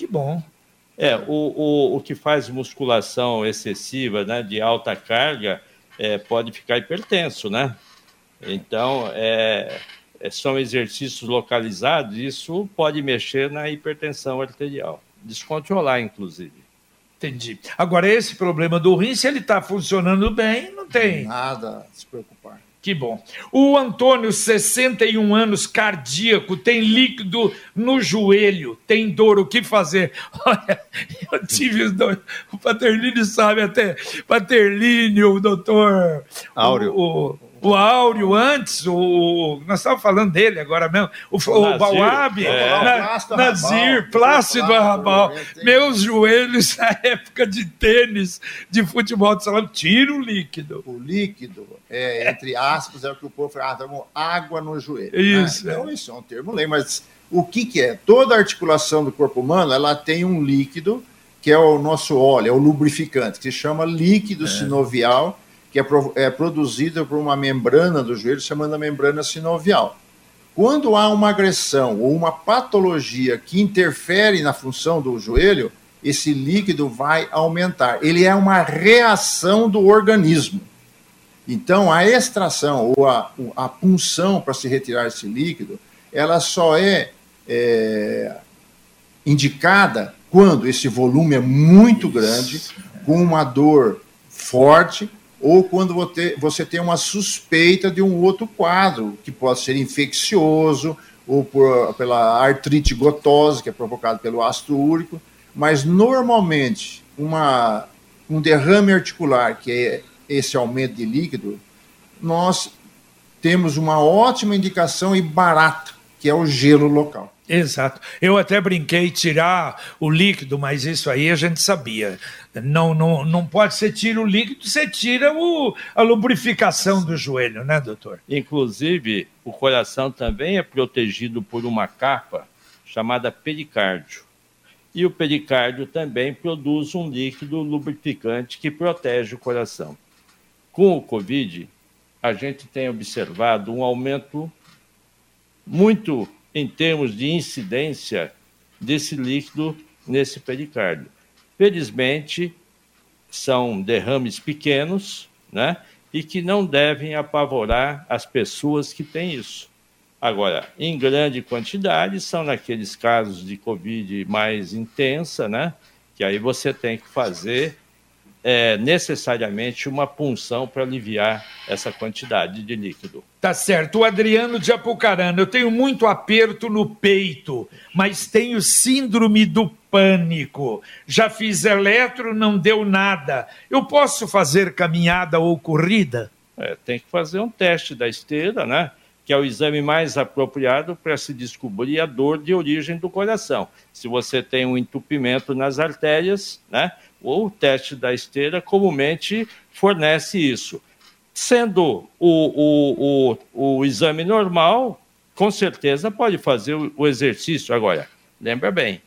Speaker 2: Que bom.
Speaker 3: É, o, o, o que faz musculação excessiva, né, de alta carga, é, pode ficar hipertenso, né? Então, é, é são exercícios localizados, isso pode mexer na hipertensão arterial descontrolar, inclusive.
Speaker 2: Entendi. Agora, esse problema do rim, se ele está funcionando bem, não tem.
Speaker 4: Nada a se preocupar.
Speaker 2: Que bom. O Antônio, 61 anos, cardíaco, tem líquido no joelho, tem dor, o que fazer? Olha, eu tive os dois. O Paterlini sabe até. Paterlini, o doutor.
Speaker 1: Áureo.
Speaker 2: O, o, o Áureo antes, o, nós estávamos falando dele agora mesmo, o, o, o Bauab, é. na, Nazir, Plácido Arrabal, meus joelhos na época de tênis, de futebol de salão, tiro líquido.
Speaker 4: O líquido, é, entre aspas, é o que o povo fala, ah, água no joelho.
Speaker 2: Isso.
Speaker 4: Né? Então, isso é um termo lei, mas o que, que é? Toda articulação do corpo humano, ela tem um líquido, que é o nosso óleo, é o lubrificante, que se chama líquido é. sinovial, que é, é produzida por uma membrana do joelho, chamada membrana sinovial. Quando há uma agressão ou uma patologia que interfere na função do joelho, esse líquido vai aumentar. Ele é uma reação do organismo. Então, a extração ou a, a punção para se retirar esse líquido, ela só é, é indicada quando esse volume é muito grande, com uma dor forte, ou quando você tem uma suspeita de um outro quadro, que pode ser infeccioso, ou por, pela artrite gotosa, que é provocada pelo ácido úrico, mas normalmente uma, um derrame articular, que é esse aumento de líquido, nós temos uma ótima indicação e barata, que é o gelo local.
Speaker 2: Exato. Eu até brinquei tirar o líquido, mas isso aí a gente sabia. Não, não, não pode ser tira o líquido, você tira o, a lubrificação do joelho, né, doutor?
Speaker 3: Inclusive, o coração também é protegido por uma capa chamada pericárdio. E o pericárdio também produz um líquido lubrificante que protege o coração. Com o Covid, a gente tem observado um aumento muito em termos de incidência desse líquido nesse pericárdio. Felizmente, são derrames pequenos, né? E que não devem apavorar as pessoas que têm isso. Agora, em grande quantidade, são naqueles casos de Covid mais intensa, né? Que aí você tem que fazer é, necessariamente uma punção para aliviar essa quantidade de líquido.
Speaker 2: Tá certo. O Adriano de Apucarana, eu tenho muito aperto no peito, mas tenho síndrome do pânico. Já fiz eletro, não deu nada. Eu posso fazer caminhada ou corrida?
Speaker 3: É, tem que fazer um teste da esteira, né? Que é o exame mais apropriado para se descobrir a dor de origem do coração. Se você tem um entupimento nas artérias, né? o teste da esteira comumente fornece isso. Sendo o, o, o, o exame normal, com certeza pode fazer o, o exercício. Agora, lembra bem,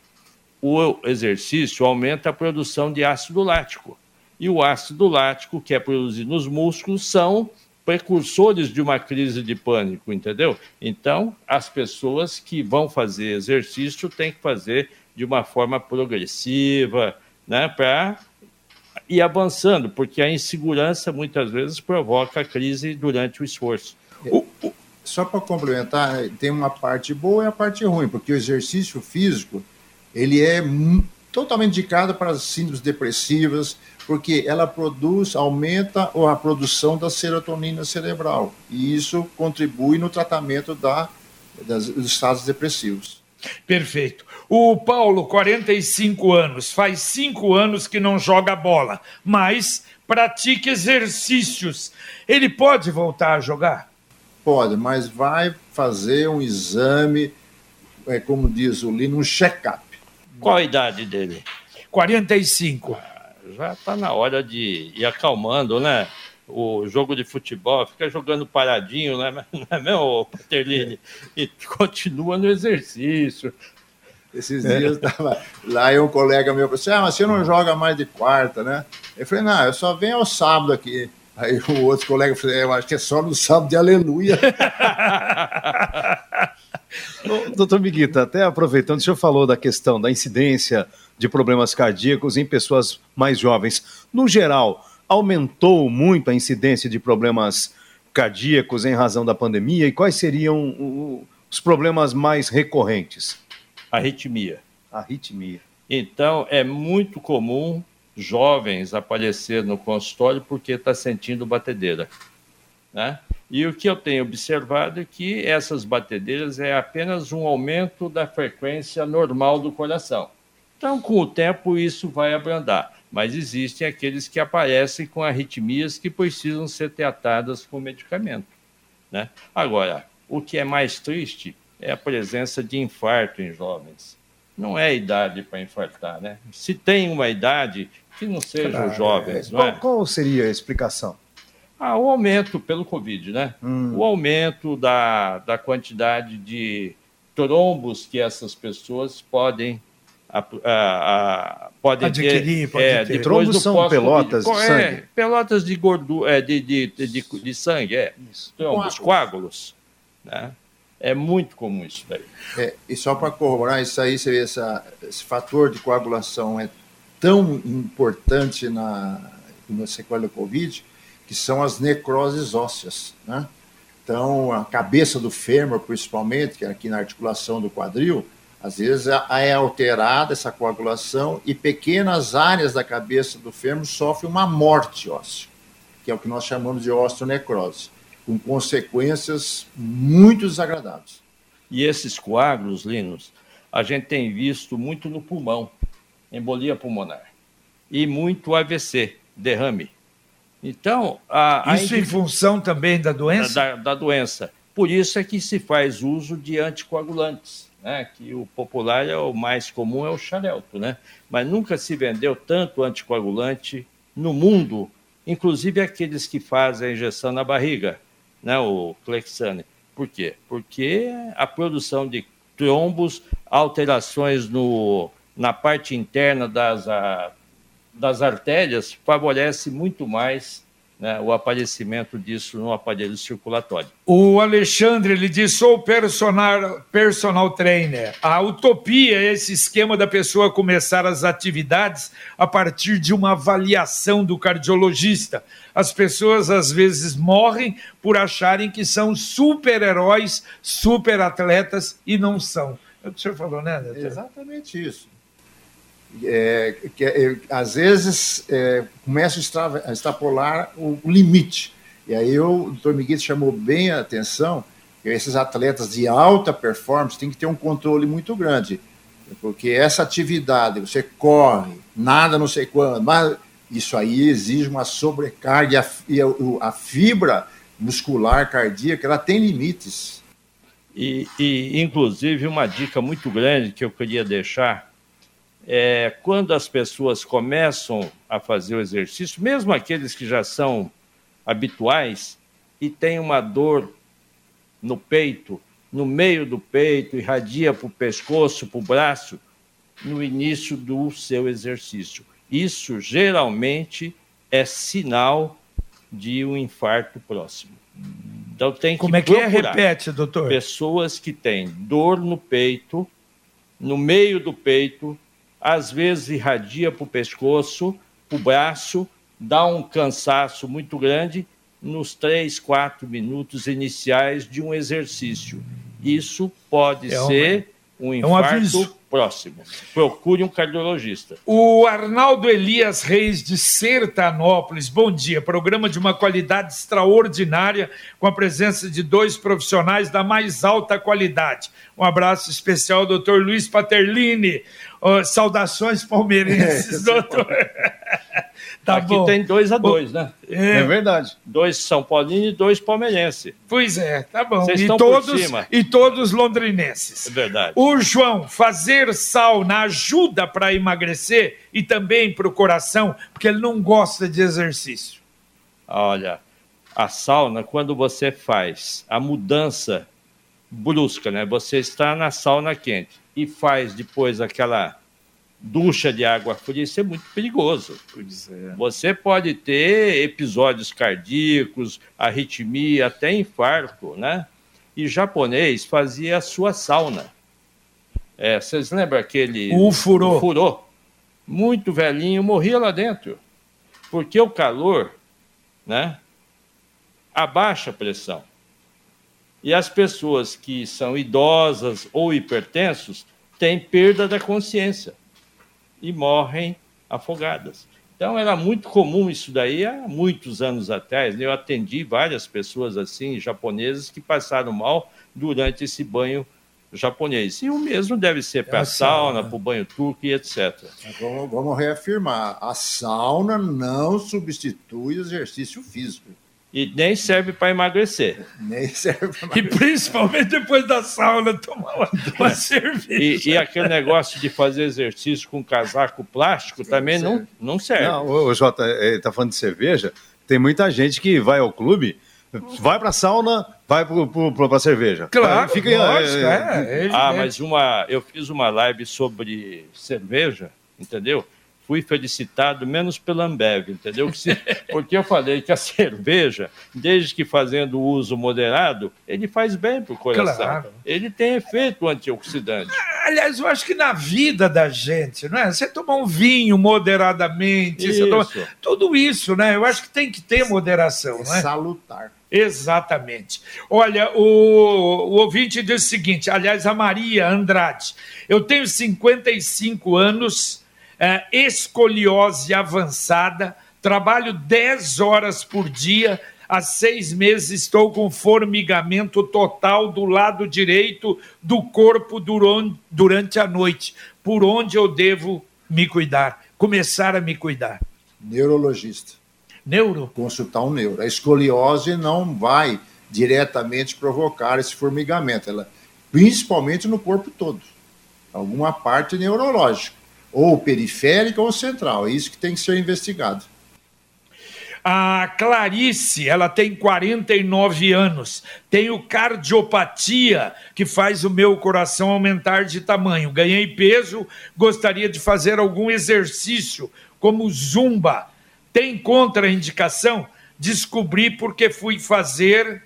Speaker 3: o exercício aumenta a produção de ácido lático. E o ácido lático que é produzido nos músculos são precursores de uma crise de pânico, entendeu? Então, as pessoas que vão fazer exercício têm que fazer de uma forma progressiva, né, para ir avançando, porque a insegurança muitas vezes provoca a crise durante o esforço. O,
Speaker 4: o... Só para complementar, tem uma parte boa e a parte ruim, porque o exercício físico ele é totalmente indicado para as síndromes depressivas, porque ela produz, aumenta a produção da serotonina cerebral, e isso contribui no tratamento da, das, dos estados depressivos.
Speaker 2: Perfeito. O Paulo, 45 anos, faz cinco anos que não joga bola, mas pratica exercícios. Ele pode voltar a jogar?
Speaker 4: Pode, mas vai fazer um exame, é, como diz o Lino, um check-up.
Speaker 3: Qual a idade dele?
Speaker 2: 45.
Speaker 3: Ah, já está na hora de ir acalmando, né? o jogo de futebol, fica jogando paradinho, né? não é mesmo, Paterlini? E continua no exercício.
Speaker 4: Esses é. dias tava lá e um colega meu falou assim: Ah, mas você não joga mais de quarta, né? Eu falei: Não, eu só venho ao sábado aqui. Aí o outro colega falou: Eu acho que é só no sábado de aleluia.
Speaker 1: Doutor Miguita, até aproveitando, o senhor falou da questão da incidência de problemas cardíacos em pessoas mais jovens. No geral, aumentou muito a incidência de problemas cardíacos em razão da pandemia e quais seriam os problemas mais recorrentes?
Speaker 3: Arritmia.
Speaker 1: Arritmia.
Speaker 3: Então, é muito comum jovens aparecer no consultório porque está sentindo batedeira. Né? E o que eu tenho observado é que essas batedeiras é apenas um aumento da frequência normal do coração. Então, com o tempo, isso vai abrandar mas existem aqueles que aparecem com arritmias que precisam ser tratadas com medicamento. Né? Agora, o que é mais triste é a presença de infarto em jovens. Não é idade para infartar, né? Se tem uma idade, que não sejam claro, jovens,
Speaker 1: não
Speaker 3: é?
Speaker 1: Qual seria a explicação?
Speaker 3: Ah, o aumento pelo Covid, né? Hum. O aumento da, da quantidade de trombos que essas pessoas podem a, a, a, pode
Speaker 2: adquirir,
Speaker 3: ter, pode
Speaker 2: é, ter.
Speaker 1: Trombos são pelotas de, de sangue? É,
Speaker 3: pelotas de gordura, é, de, de, de, de, sangue, é. Isso. Trombos, coágulos. Né? É muito comum isso daí.
Speaker 4: É, e só para corroborar, isso aí, essa, esse fator de coagulação é tão importante na, na sequela da Covid, que são as necroses ósseas. Né? Então, a cabeça do fêmur, principalmente, que é aqui na articulação do quadril, às vezes é alterada essa coagulação e pequenas áreas da cabeça do fêmur sofrem uma morte óssea, que é o que nós chamamos de osteonecrose, com consequências muito desagradáveis.
Speaker 3: E esses coágulos, Linus, a gente tem visto muito no pulmão, embolia pulmonar, e muito AVC, derrame. Então,
Speaker 2: a, isso a em função também da doença?
Speaker 3: Da, da, doença. Por isso é que se faz uso de anticoagulantes, né? Que o popular é o mais comum é o xarelto, né? Mas nunca se vendeu tanto anticoagulante no mundo, inclusive aqueles que fazem a injeção na barriga, né? O Clexane. Por quê? Porque a produção de trombos, alterações no, na parte interna das, a, das artérias favorece muito mais né, o aparecimento disso no aparelho circulatório.
Speaker 2: O Alexandre ele diz: sou personal, personal trainer. A utopia é esse esquema da pessoa começar as atividades a partir de uma avaliação do cardiologista. As pessoas às vezes morrem por acharem que são super-heróis, super-atletas e não são. É o que o senhor falou, né,
Speaker 4: doutor? Exatamente isso é, que é, às vezes é, a extrapolar o, limite. E aí o doutor Miguel chamou bem a atenção que esses atletas de alta performance têm que ter um controle muito grande, porque essa atividade, você corre, nada não sei quando, mas isso aí exige uma sobrecarga e a, e a, a fibra muscular cardíaca ela tem limites.
Speaker 3: E, e, inclusive, uma dica muito grande que eu queria deixar é, quando as pessoas começam a fazer o exercício, mesmo aqueles que já são habituais e têm uma dor no peito, no meio do peito, irradia para o pescoço, para o braço, no início do seu exercício. Isso geralmente é sinal de um infarto próximo. Então tem que
Speaker 2: Como é que é? Repete, doutor.
Speaker 3: Pessoas que têm dor no peito, no meio do peito, às vezes irradia para o pescoço, para o braço, dá um cansaço muito grande nos três, quatro minutos iniciais de um exercício. Isso pode é ser um infarto é um próximo. Procure um cardiologista.
Speaker 2: O Arnaldo Elias Reis de Sertanópolis, bom dia. Programa de uma qualidade extraordinária, com a presença de dois profissionais da mais alta qualidade. Um abraço especial doutor Luiz Paterlini. Oh, saudações palmeirenses, é, doutor.
Speaker 3: Tá Aqui bom. tem dois a dois, né?
Speaker 1: É, é verdade.
Speaker 3: Dois São Paulino e dois palmeirenses.
Speaker 2: Pois é, tá bom. Vocês e todos, e todos londrinenses.
Speaker 3: É verdade.
Speaker 2: O João, fazer sauna ajuda para emagrecer e também para o coração, porque ele não gosta de exercício.
Speaker 3: Olha, a sauna, quando você faz a mudança brusca, né? Você está na sauna quente e faz depois aquela ducha de água fria, isso é muito perigoso. É. Você pode ter episódios cardíacos, arritmia, até infarto, né? E japonês fazia a sua sauna. É, vocês lembram aquele...
Speaker 2: O furô.
Speaker 3: O furô. Muito velhinho, morria lá dentro. Porque o calor, né? Abaixa a pressão. E as pessoas que são idosas ou hipertensos têm perda da consciência e morrem afogadas. Então era muito comum isso daí há muitos anos atrás. Eu atendi várias pessoas assim, japonesas, que passaram mal durante esse banho japonês. E o mesmo deve ser para a sauna, para o banho turco e etc.
Speaker 4: Vamos, vamos reafirmar: a sauna não substitui o exercício físico.
Speaker 3: E nem serve para emagrecer.
Speaker 4: Nem serve para emagrecer.
Speaker 2: E principalmente depois da sauna, tomar uma, uma cerveja.
Speaker 3: E, e, aquele negócio de fazer exercício com casaco plástico também não, não serve. Não,
Speaker 1: o Jota, está falando de cerveja. Tem muita gente que vai ao clube, vai para a sauna, vai para a cerveja.
Speaker 2: Claro, fica, lógico, é,
Speaker 3: é, Ah, mas uma, eu fiz uma live sobre cerveja, entendeu? Fui felicitado menos pela Ambev, entendeu? Porque eu falei que a cerveja, desde que fazendo uso moderado, ele faz bem para o coração. Claro. Ele tem efeito antioxidante.
Speaker 2: Aliás, eu acho que na vida da gente, não é? Você tomar um vinho moderadamente, isso. Toma... tudo isso, né? Eu acho que tem que ter moderação, é não é?
Speaker 4: Salutar.
Speaker 2: Exatamente. Olha, o, o ouvinte diz o seguinte: aliás, a Maria Andrade, eu tenho 55 anos, é, escoliose avançada, trabalho 10 horas por dia, há seis meses estou com formigamento total do lado direito do corpo durante a noite. Por onde eu devo me cuidar? Começar a me cuidar.
Speaker 4: Neurologista
Speaker 2: neuro?
Speaker 4: Consultar um neuro. A escoliose não vai diretamente provocar esse formigamento, ela, principalmente no corpo todo. Alguma parte neurológica, ou periférica ou central. É isso que tem que ser investigado.
Speaker 2: A Clarice, ela tem 49 anos, tenho cardiopatia que faz o meu coração aumentar de tamanho. Ganhei peso, gostaria de fazer algum exercício, como zumba tem contraindicação? Descobri porque fui fazer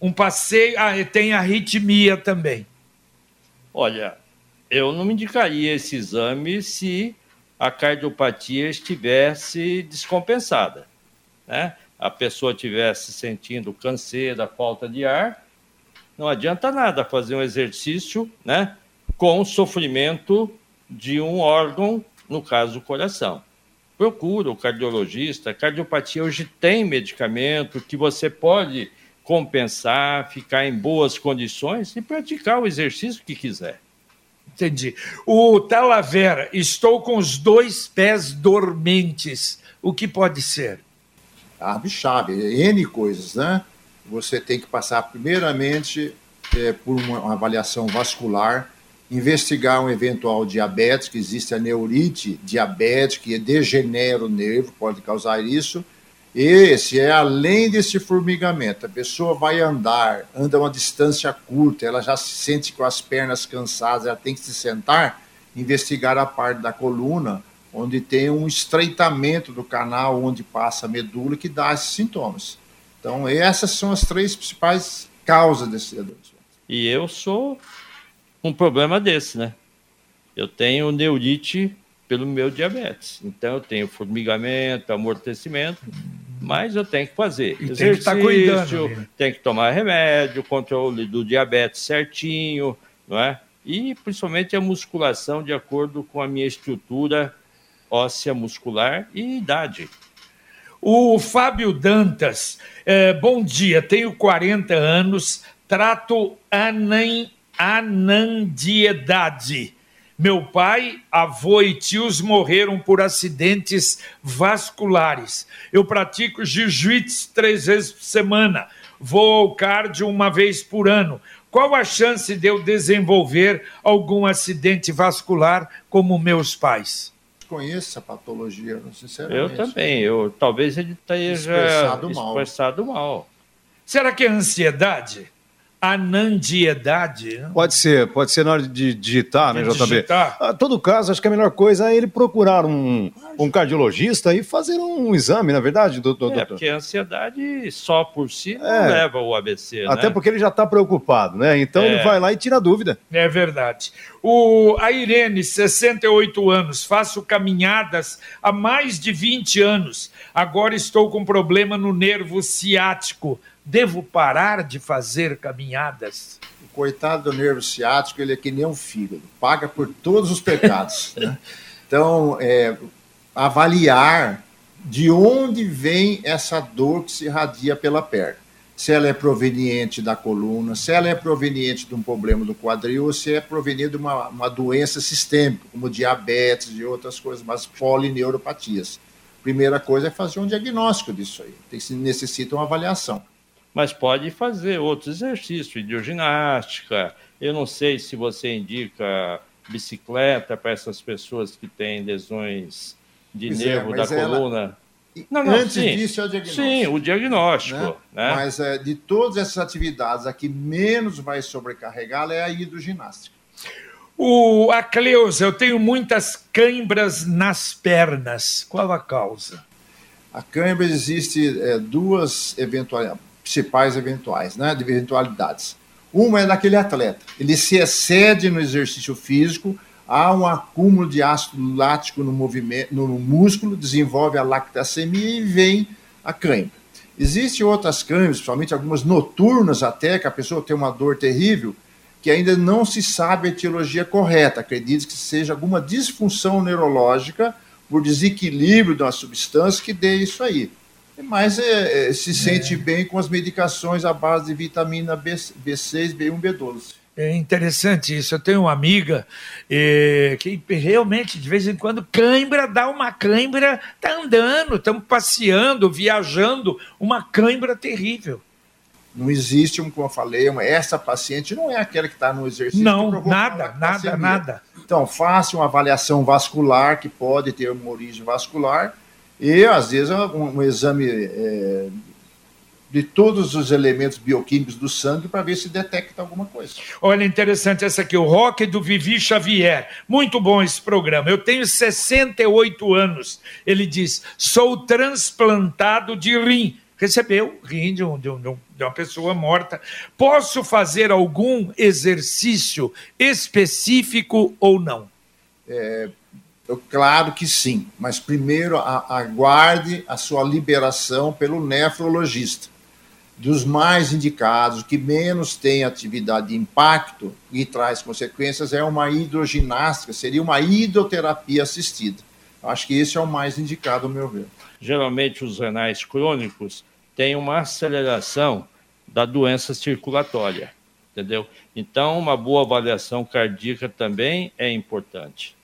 Speaker 2: um passeio. Ah, tem arritmia também.
Speaker 3: Olha, eu não me indicaria esse exame se a cardiopatia estivesse descompensada. Né? A pessoa estivesse sentindo canseira, falta de ar, não adianta nada fazer um exercício né, com sofrimento de um órgão, no caso o coração procura o cardiologista. A cardiopatia hoje tem medicamento que você pode compensar, ficar em boas condições e praticar o exercício que quiser.
Speaker 2: Entendi. O Talavera, estou com os dois pés dormentes. O que pode ser?
Speaker 4: Árvore-chave, N coisas, né? Você tem que passar primeiramente é, por uma avaliação vascular, investigar um eventual diabetes, que existe a neurite diabética, que degenera o nervo, pode causar isso. Esse é além desse formigamento. A pessoa vai andar, anda uma distância curta, ela já se sente com as pernas cansadas, ela tem que se sentar, investigar a parte da coluna, onde tem um estreitamento do canal onde passa a medula que dá esses sintomas. Então, essas são as três principais causas desse adoecimento.
Speaker 3: E eu sou um problema desse, né? Eu tenho neurite pelo meu diabetes. Então eu tenho formigamento, amortecimento, mas eu tenho que fazer
Speaker 2: e exercício, tem que, cuidando,
Speaker 3: tem que tomar remédio, controle do diabetes certinho, não é? E principalmente a musculação de acordo com a minha estrutura óssea muscular e idade.
Speaker 2: O Fábio Dantas, é, bom dia, tenho 40 anos, trato anem anandiedade. Meu pai, avô e tios morreram por acidentes vasculares. Eu pratico jiu-jitsu três vezes por semana. Vou ao cardio uma vez por ano. Qual a chance de eu desenvolver algum acidente vascular como meus pais?
Speaker 4: Conheço essa patologia, sinceramente.
Speaker 3: Eu também. Eu, talvez ele esteja expressado mal. expressado mal.
Speaker 2: Será que é ansiedade? Anandiedade.
Speaker 1: Pode ser, pode ser na hora de digitar, de né, JB? Digitar. A ah, todo caso, acho que a melhor coisa é ele procurar um, um cardiologista e fazer um exame, na é verdade, doutor?
Speaker 3: É, porque a ansiedade só por si não é. leva ao ABC,
Speaker 1: Até né? porque ele já está preocupado, né? Então é. ele vai lá e tira a dúvida.
Speaker 2: É verdade. O, a Irene, 68 anos, faço caminhadas há mais de 20 anos. Agora estou com problema no nervo ciático Devo parar de fazer caminhadas?
Speaker 4: O coitado do nervo ciático, ele é que nem um fígado, paga por todos os pecados. né? Então, é, avaliar de onde vem essa dor que se irradia pela perna. Se ela é proveniente da coluna, se ela é proveniente de um problema do quadril, ou se é proveniente de uma, uma doença sistêmica, como diabetes e outras coisas, mas polineuropatias. Primeira coisa é fazer um diagnóstico disso aí. Tem, necessita uma avaliação
Speaker 3: mas pode fazer outros exercícios, hidroginástica. Eu não sei se você indica bicicleta para essas pessoas que têm lesões de pois é, nervo é, da coluna. Ela...
Speaker 4: Não, não, Antes sim, disso é o diagnóstico.
Speaker 3: Sim, o diagnóstico. Né?
Speaker 4: Né? Mas é, de todas essas atividades, a que menos vai sobrecarregá-la é a hidroginástica.
Speaker 2: O, a Cleusa, eu tenho muitas câimbras nas pernas. Qual a causa?
Speaker 4: A cãibra existe é, duas eventuais, principais eventuais, né, de eventualidades. Uma é daquele atleta, ele se excede no exercício físico, há um acúmulo de ácido lático no, movimento, no músculo, desenvolve a lactacemia e vem a cãibra. Existem outras câimbras, principalmente algumas noturnas até, que a pessoa tem uma dor terrível, que ainda não se sabe a etiologia correta. Acredite que seja alguma disfunção neurológica por desequilíbrio de uma substância que dê isso aí. Mas é, é, se sente é. bem com as medicações à base de vitamina B, B6, B1, B12.
Speaker 2: É interessante isso. Eu tenho uma amiga eh, que realmente, de vez em quando, cãibra dá uma cãibra, tá andando, estamos passeando, viajando, uma cãibra terrível.
Speaker 4: Não existe, como eu falei, uma, essa paciente não é aquela que está no exercício.
Speaker 2: Não, nada, nada, nada.
Speaker 4: Então, faça uma avaliação vascular, que pode ter uma origem vascular, e às vezes um, um exame é, de todos os elementos bioquímicos do sangue para ver se detecta alguma coisa.
Speaker 2: Olha, interessante essa aqui, o rock do Vivi Xavier. Muito bom esse programa. Eu tenho 68 anos. Ele diz: sou transplantado de rim recebeu rim de, um, de, um, de, uma pessoa morta. Posso fazer algum exercício específico ou não?
Speaker 4: É, eu, claro que sim, mas primeiro aguarde a sua liberação pelo nefrologista. Dos mais indicados, que menos tem atividade de impacto e traz consequências, é uma hidroginástica, seria uma hidroterapia assistida. Acho que esse é o mais indicado, ao meu ver.
Speaker 3: Geralmente, os renais crônicos tem uma aceleração da doença circulatória, entendeu? Então, uma boa avaliação cardíaca também é importante.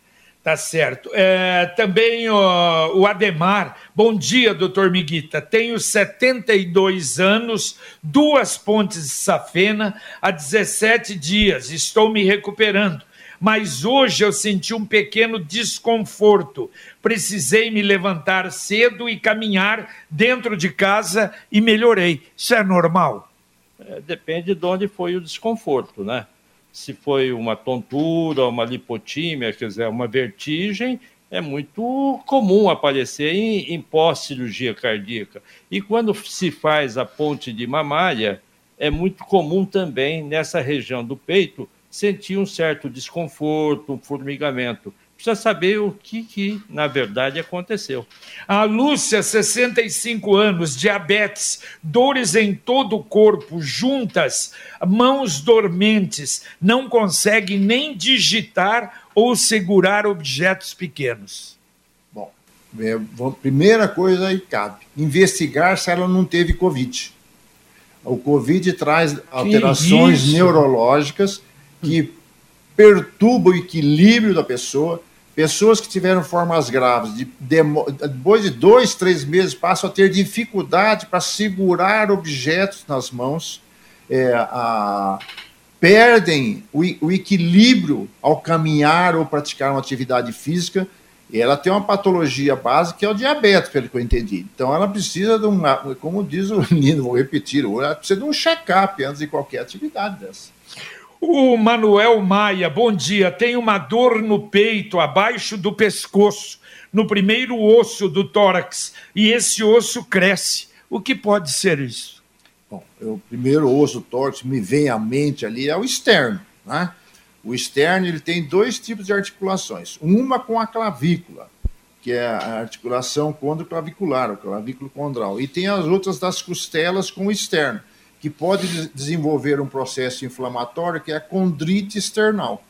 Speaker 2: Tá certo. É, também ó, o Ademar. Bom dia, doutor Miguita. Tenho 72 anos, duas pontes de safena há 17 dias. Estou me recuperando mas hoje eu senti um pequeno desconforto. Precisei me levantar cedo e caminhar dentro de casa e melhorei. Isso é normal?
Speaker 3: É, depende de onde foi o desconforto, né? Se foi uma tontura, uma lipotímia, quer dizer, uma vertigem, é muito comum aparecer em, em pós-cirurgia cardíaca. E quando se faz a ponte de mamária, é muito comum também nessa região do peito sentir um certo desconforto, um formigamento. Precisa saber o que, que, na verdade, aconteceu.
Speaker 2: A Lúcia, 65 anos, diabetes, dores em todo o corpo, juntas, mãos dormentes, não consegue nem digitar ou segurar objetos pequenos.
Speaker 4: Bom, é, primeira coisa aí cabe: investigar se ela não teve Covid. O Covid traz alterações neurológicas que perturba o equilíbrio da pessoa. Pessoas que tiveram formas graves, de, de, depois de dois, três meses, passam a ter dificuldade para segurar objetos nas mãos, é, a, perdem o, o, equilíbrio ao caminhar ou praticar uma atividade física. E ela tem uma patologia básica que é o diabetes, pelo que eu entendi. Então ela precisa de um, como diz o Nino, vou repetir, ela precisa de um check-up antes de qualquer atividade dessa.
Speaker 2: O Manuel Maia, bom dia. Tem uma dor no peito, abaixo do pescoço, no primeiro osso do tórax, e esse osso cresce. O que pode ser isso?
Speaker 4: Bom, o primeiro osso tórax me vem à mente ali é o externo, né? O externo ele tem dois tipos de articulações. Uma com a clavícula, que é a articulação condroclavicular, o clavículo condral, e tem as outras das costelas com o externo que pode desenvolver um processo inflamatório que é a condrite external.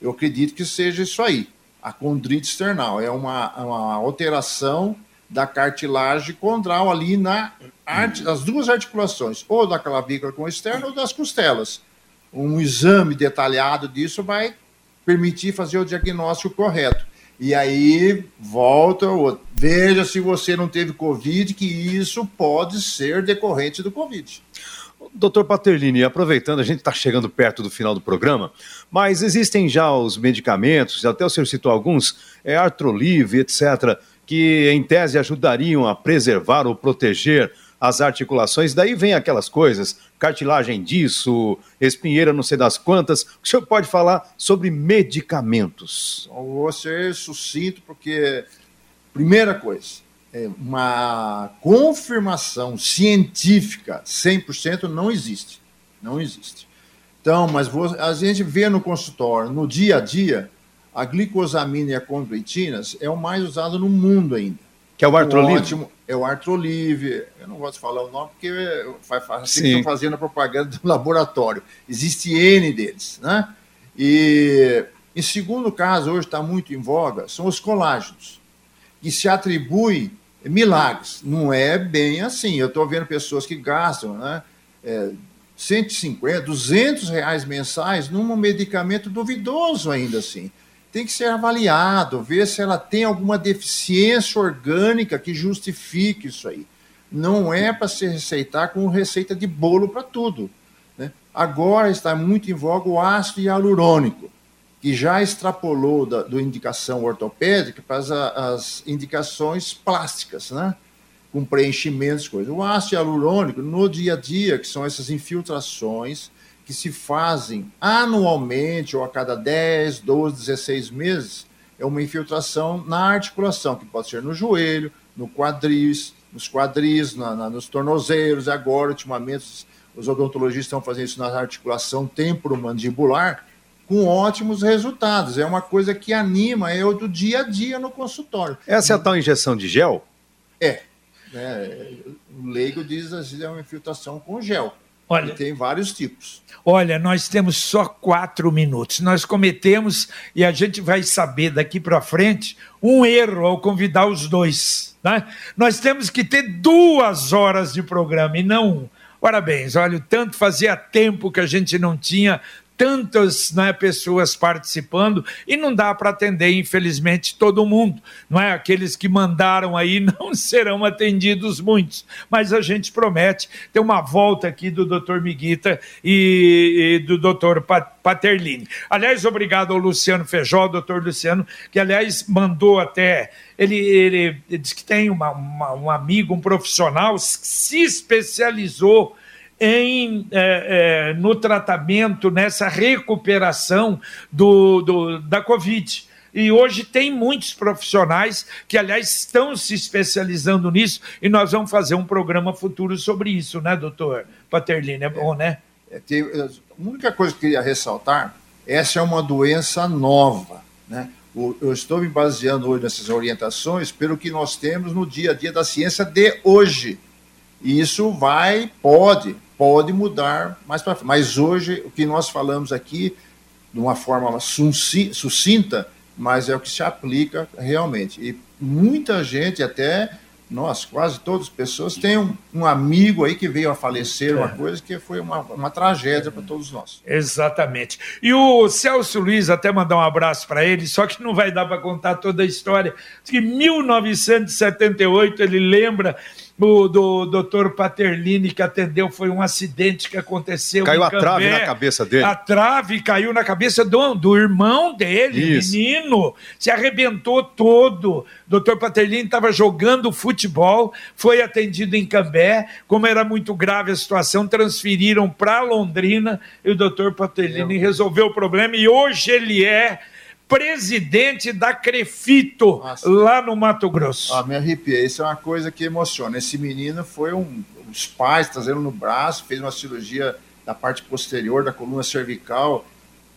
Speaker 4: Eu acredito que seja isso aí. A condrite external é uma, uma alteração da cartilagem condral ali na nas duas articulações, ou da clavícula com externo ou das costelas. Um exame detalhado disso vai permitir fazer o diagnóstico correto. E aí volta, veja se você não teve Covid, que isso pode ser decorrente do Covid.
Speaker 1: Doutor Paterlini, aproveitando, a gente está chegando perto do final do programa, mas existem já os medicamentos, até o senhor citou alguns, é artrolive, etc., que em tese ajudariam a preservar ou proteger as articulações. Daí vem aquelas coisas, cartilagem disso, espinheira não sei das quantas. O senhor pode falar sobre medicamentos?
Speaker 4: Vou ser sucinto, porque, primeira coisa, uma confirmação científica 100% não existe. Não existe. Então, mas a gente vê no consultório, no dia a dia, a glicosamina e a condroitinas é o mais usado no mundo ainda.
Speaker 1: Que é o Artrolive? Ótimo,
Speaker 4: é o Artrolive. Eu não gosto de falar o nome porque assim estão fazendo a propaganda do laboratório. Existe N deles, né? E em segundo caso, hoje está muito em voga, são os colágenos, que se atribui milagres. Não é bem assim. Eu estou vendo pessoas que gastam né, é, 150, 200 reais mensais num medicamento duvidoso ainda assim tem que ser avaliado, ver se ela tem alguma deficiência orgânica que justifique isso aí. Não é para se receitar com receita de bolo para tudo. Né? Agora está muito em voga o ácido hialurônico, que já extrapolou da do indicação ortopédica para as, as indicações plásticas, né? com preenchimentos, coisas. O ácido hialurônico, no dia a dia, que são essas infiltrações que se fazem anualmente ou a cada 10, 12, 16 meses, é uma infiltração na articulação, que pode ser no joelho, no quadris, nos quadris, na, na, nos tornozelos, agora, ultimamente, os odontologistas estão fazendo isso na articulação temporomandibular, com ótimos resultados. É uma coisa que anima, é o do dia a dia no consultório.
Speaker 1: Essa é a tal injeção de gel?
Speaker 4: É. é o leigo diz que é uma infiltração com gel. Olha, e tem vários tipos.
Speaker 2: Olha, nós temos só quatro minutos. Nós cometemos, e a gente vai saber daqui para frente, um erro ao convidar os dois. Né? Nós temos que ter duas horas de programa e não um. Parabéns, olha, tanto fazia tempo que a gente não tinha tantas né, pessoas participando e não dá para atender, infelizmente, todo mundo. Não é? Aqueles que mandaram aí não serão atendidos muitos, mas a gente promete ter uma volta aqui do Dr. Miguita e, e do Dr. Paterlini. Aliás, obrigado ao Luciano Feijó, doutor Luciano, que aliás mandou até. Ele, ele, ele diz que tem uma, uma, um amigo, um profissional, se especializou em, é, é, no tratamento, nessa recuperação do, do, da Covid. E hoje tem muitos profissionais que, aliás, estão se especializando nisso, e nós vamos fazer um programa futuro sobre isso, né, doutor Paterlini? É bom, né?
Speaker 4: É, tem, a única coisa que eu queria ressaltar: essa é uma doença nova, né? Eu estou me baseando hoje nessas orientações pelo que nós temos no dia a dia da ciência de hoje. E isso vai, pode, pode mudar mais para frente. Mas hoje, o que nós falamos aqui, de uma forma sucinta, mas é o que se aplica realmente. E muita gente, até nós, quase todas as pessoas, têm um, um amigo aí que veio a falecer, uma é. coisa que foi uma, uma tragédia para todos nós.
Speaker 2: Exatamente. E o Celso Luiz, até mandar um abraço para ele, só que não vai dar para contar toda a história. Que em 1978 ele lembra o do doutor Paterlini que atendeu foi um acidente que aconteceu.
Speaker 1: Caiu a trave na cabeça dele.
Speaker 2: A trave caiu na cabeça do, do irmão dele, Isso. menino. Se arrebentou todo. Doutor Paterlini estava jogando futebol, foi atendido em Cambé. Como era muito grave a situação, transferiram para Londrina e o doutor Paterlini resolveu o problema. E hoje ele é presidente da Crefito, Nossa. lá no Mato Grosso.
Speaker 4: Ah, me arrepiei. Isso é uma coisa que emociona. Esse menino foi um. Os pais trazendo no braço, fez uma cirurgia da parte posterior da coluna cervical,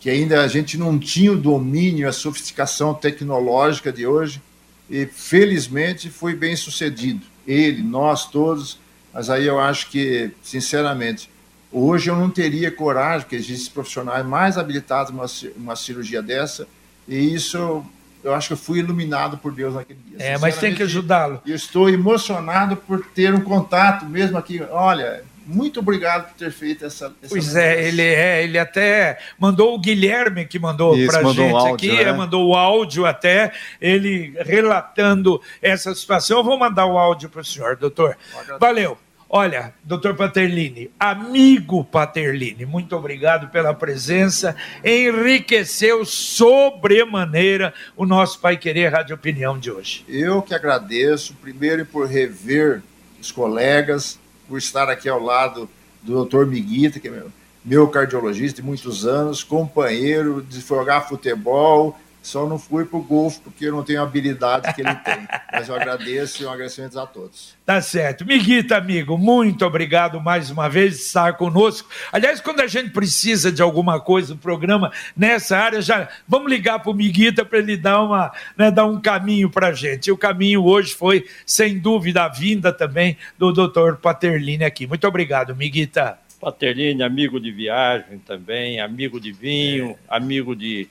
Speaker 4: que ainda a gente não tinha o domínio, a sofisticação tecnológica de hoje. E felizmente foi bem sucedido. Ele, nós todos. Mas aí eu acho que, sinceramente, hoje eu não teria coragem, porque existem profissionais mais habilitados uma, uma cirurgia dessa e isso, eu acho que eu fui iluminado por Deus naquele dia.
Speaker 2: É, mas tem que ajudá-lo.
Speaker 4: Eu estou emocionado por ter um contato mesmo aqui. Olha, muito obrigado por ter feito essa. essa
Speaker 2: pois é, ele é, ele até mandou o Guilherme que mandou para a gente um áudio, aqui, né? mandou o áudio até, ele relatando essa situação. Eu vou mandar o áudio para o senhor, doutor. Valeu. Olha, doutor Paterlini, amigo Paterlini, muito obrigado pela presença. Enriqueceu sobremaneira o nosso Pai Querer Rádio Opinião de hoje.
Speaker 4: Eu que agradeço, primeiro por rever os colegas, por estar aqui ao lado do doutor Miguita, que é meu, cardiologista de muitos anos, companheiro de jogar futebol, Só não fui para o golfe porque eu não tenho a habilidade que ele tem. Mas eu agradeço e um agradecimento a todos.
Speaker 2: Tá certo. Miguita, amigo, muito obrigado mais uma vez por estar conosco. Aliás, quando a gente precisa de alguma coisa no programa nessa área, já vamos ligar para o Miguita para ele dar, uma, né, dar um caminho para a gente. E o caminho hoje foi, sem dúvida, a vinda também do doutor Paterlini aqui. Muito obrigado, Miguita.
Speaker 3: Paterlini, amigo de viagem também, amigo de vinho, amigo de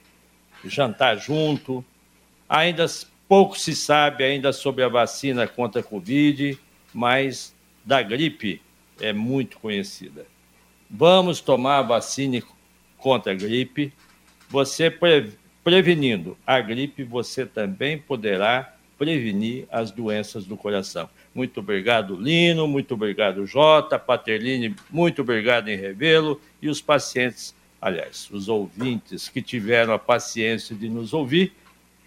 Speaker 3: jantar junto. Ainda pouco se sabe ainda sobre a vacina contra a Covid, mas da gripe é muito conhecida. Vamos tomar a vacina contra a gripe. Você pre prevenindo a gripe, você também poderá prevenir as doenças do coração. Muito obrigado, Lino, muito obrigado, Jota, Paterline, muito obrigado em Revelo e os pacientes aliás, os ouvintes que tiveram a paciência de nos ouvir.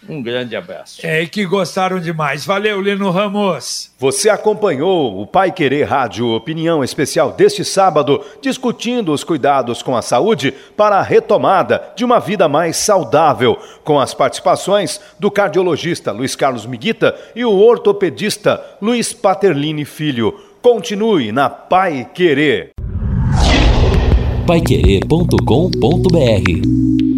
Speaker 3: Um grande abraço.
Speaker 2: É, e que gostaram demais. Valeu, Lino Ramos.
Speaker 1: Você acompanhou o Pai Querer Rádio Opinião Especial deste sábado, discutindo os cuidados com a saúde para a retomada de uma vida mais saudável, com as participações do cardiologista Luiz Carlos Miguita e o ortopedista Luiz Paterlini Filho. Continue na Pai Querer
Speaker 5: paiquerê.com.br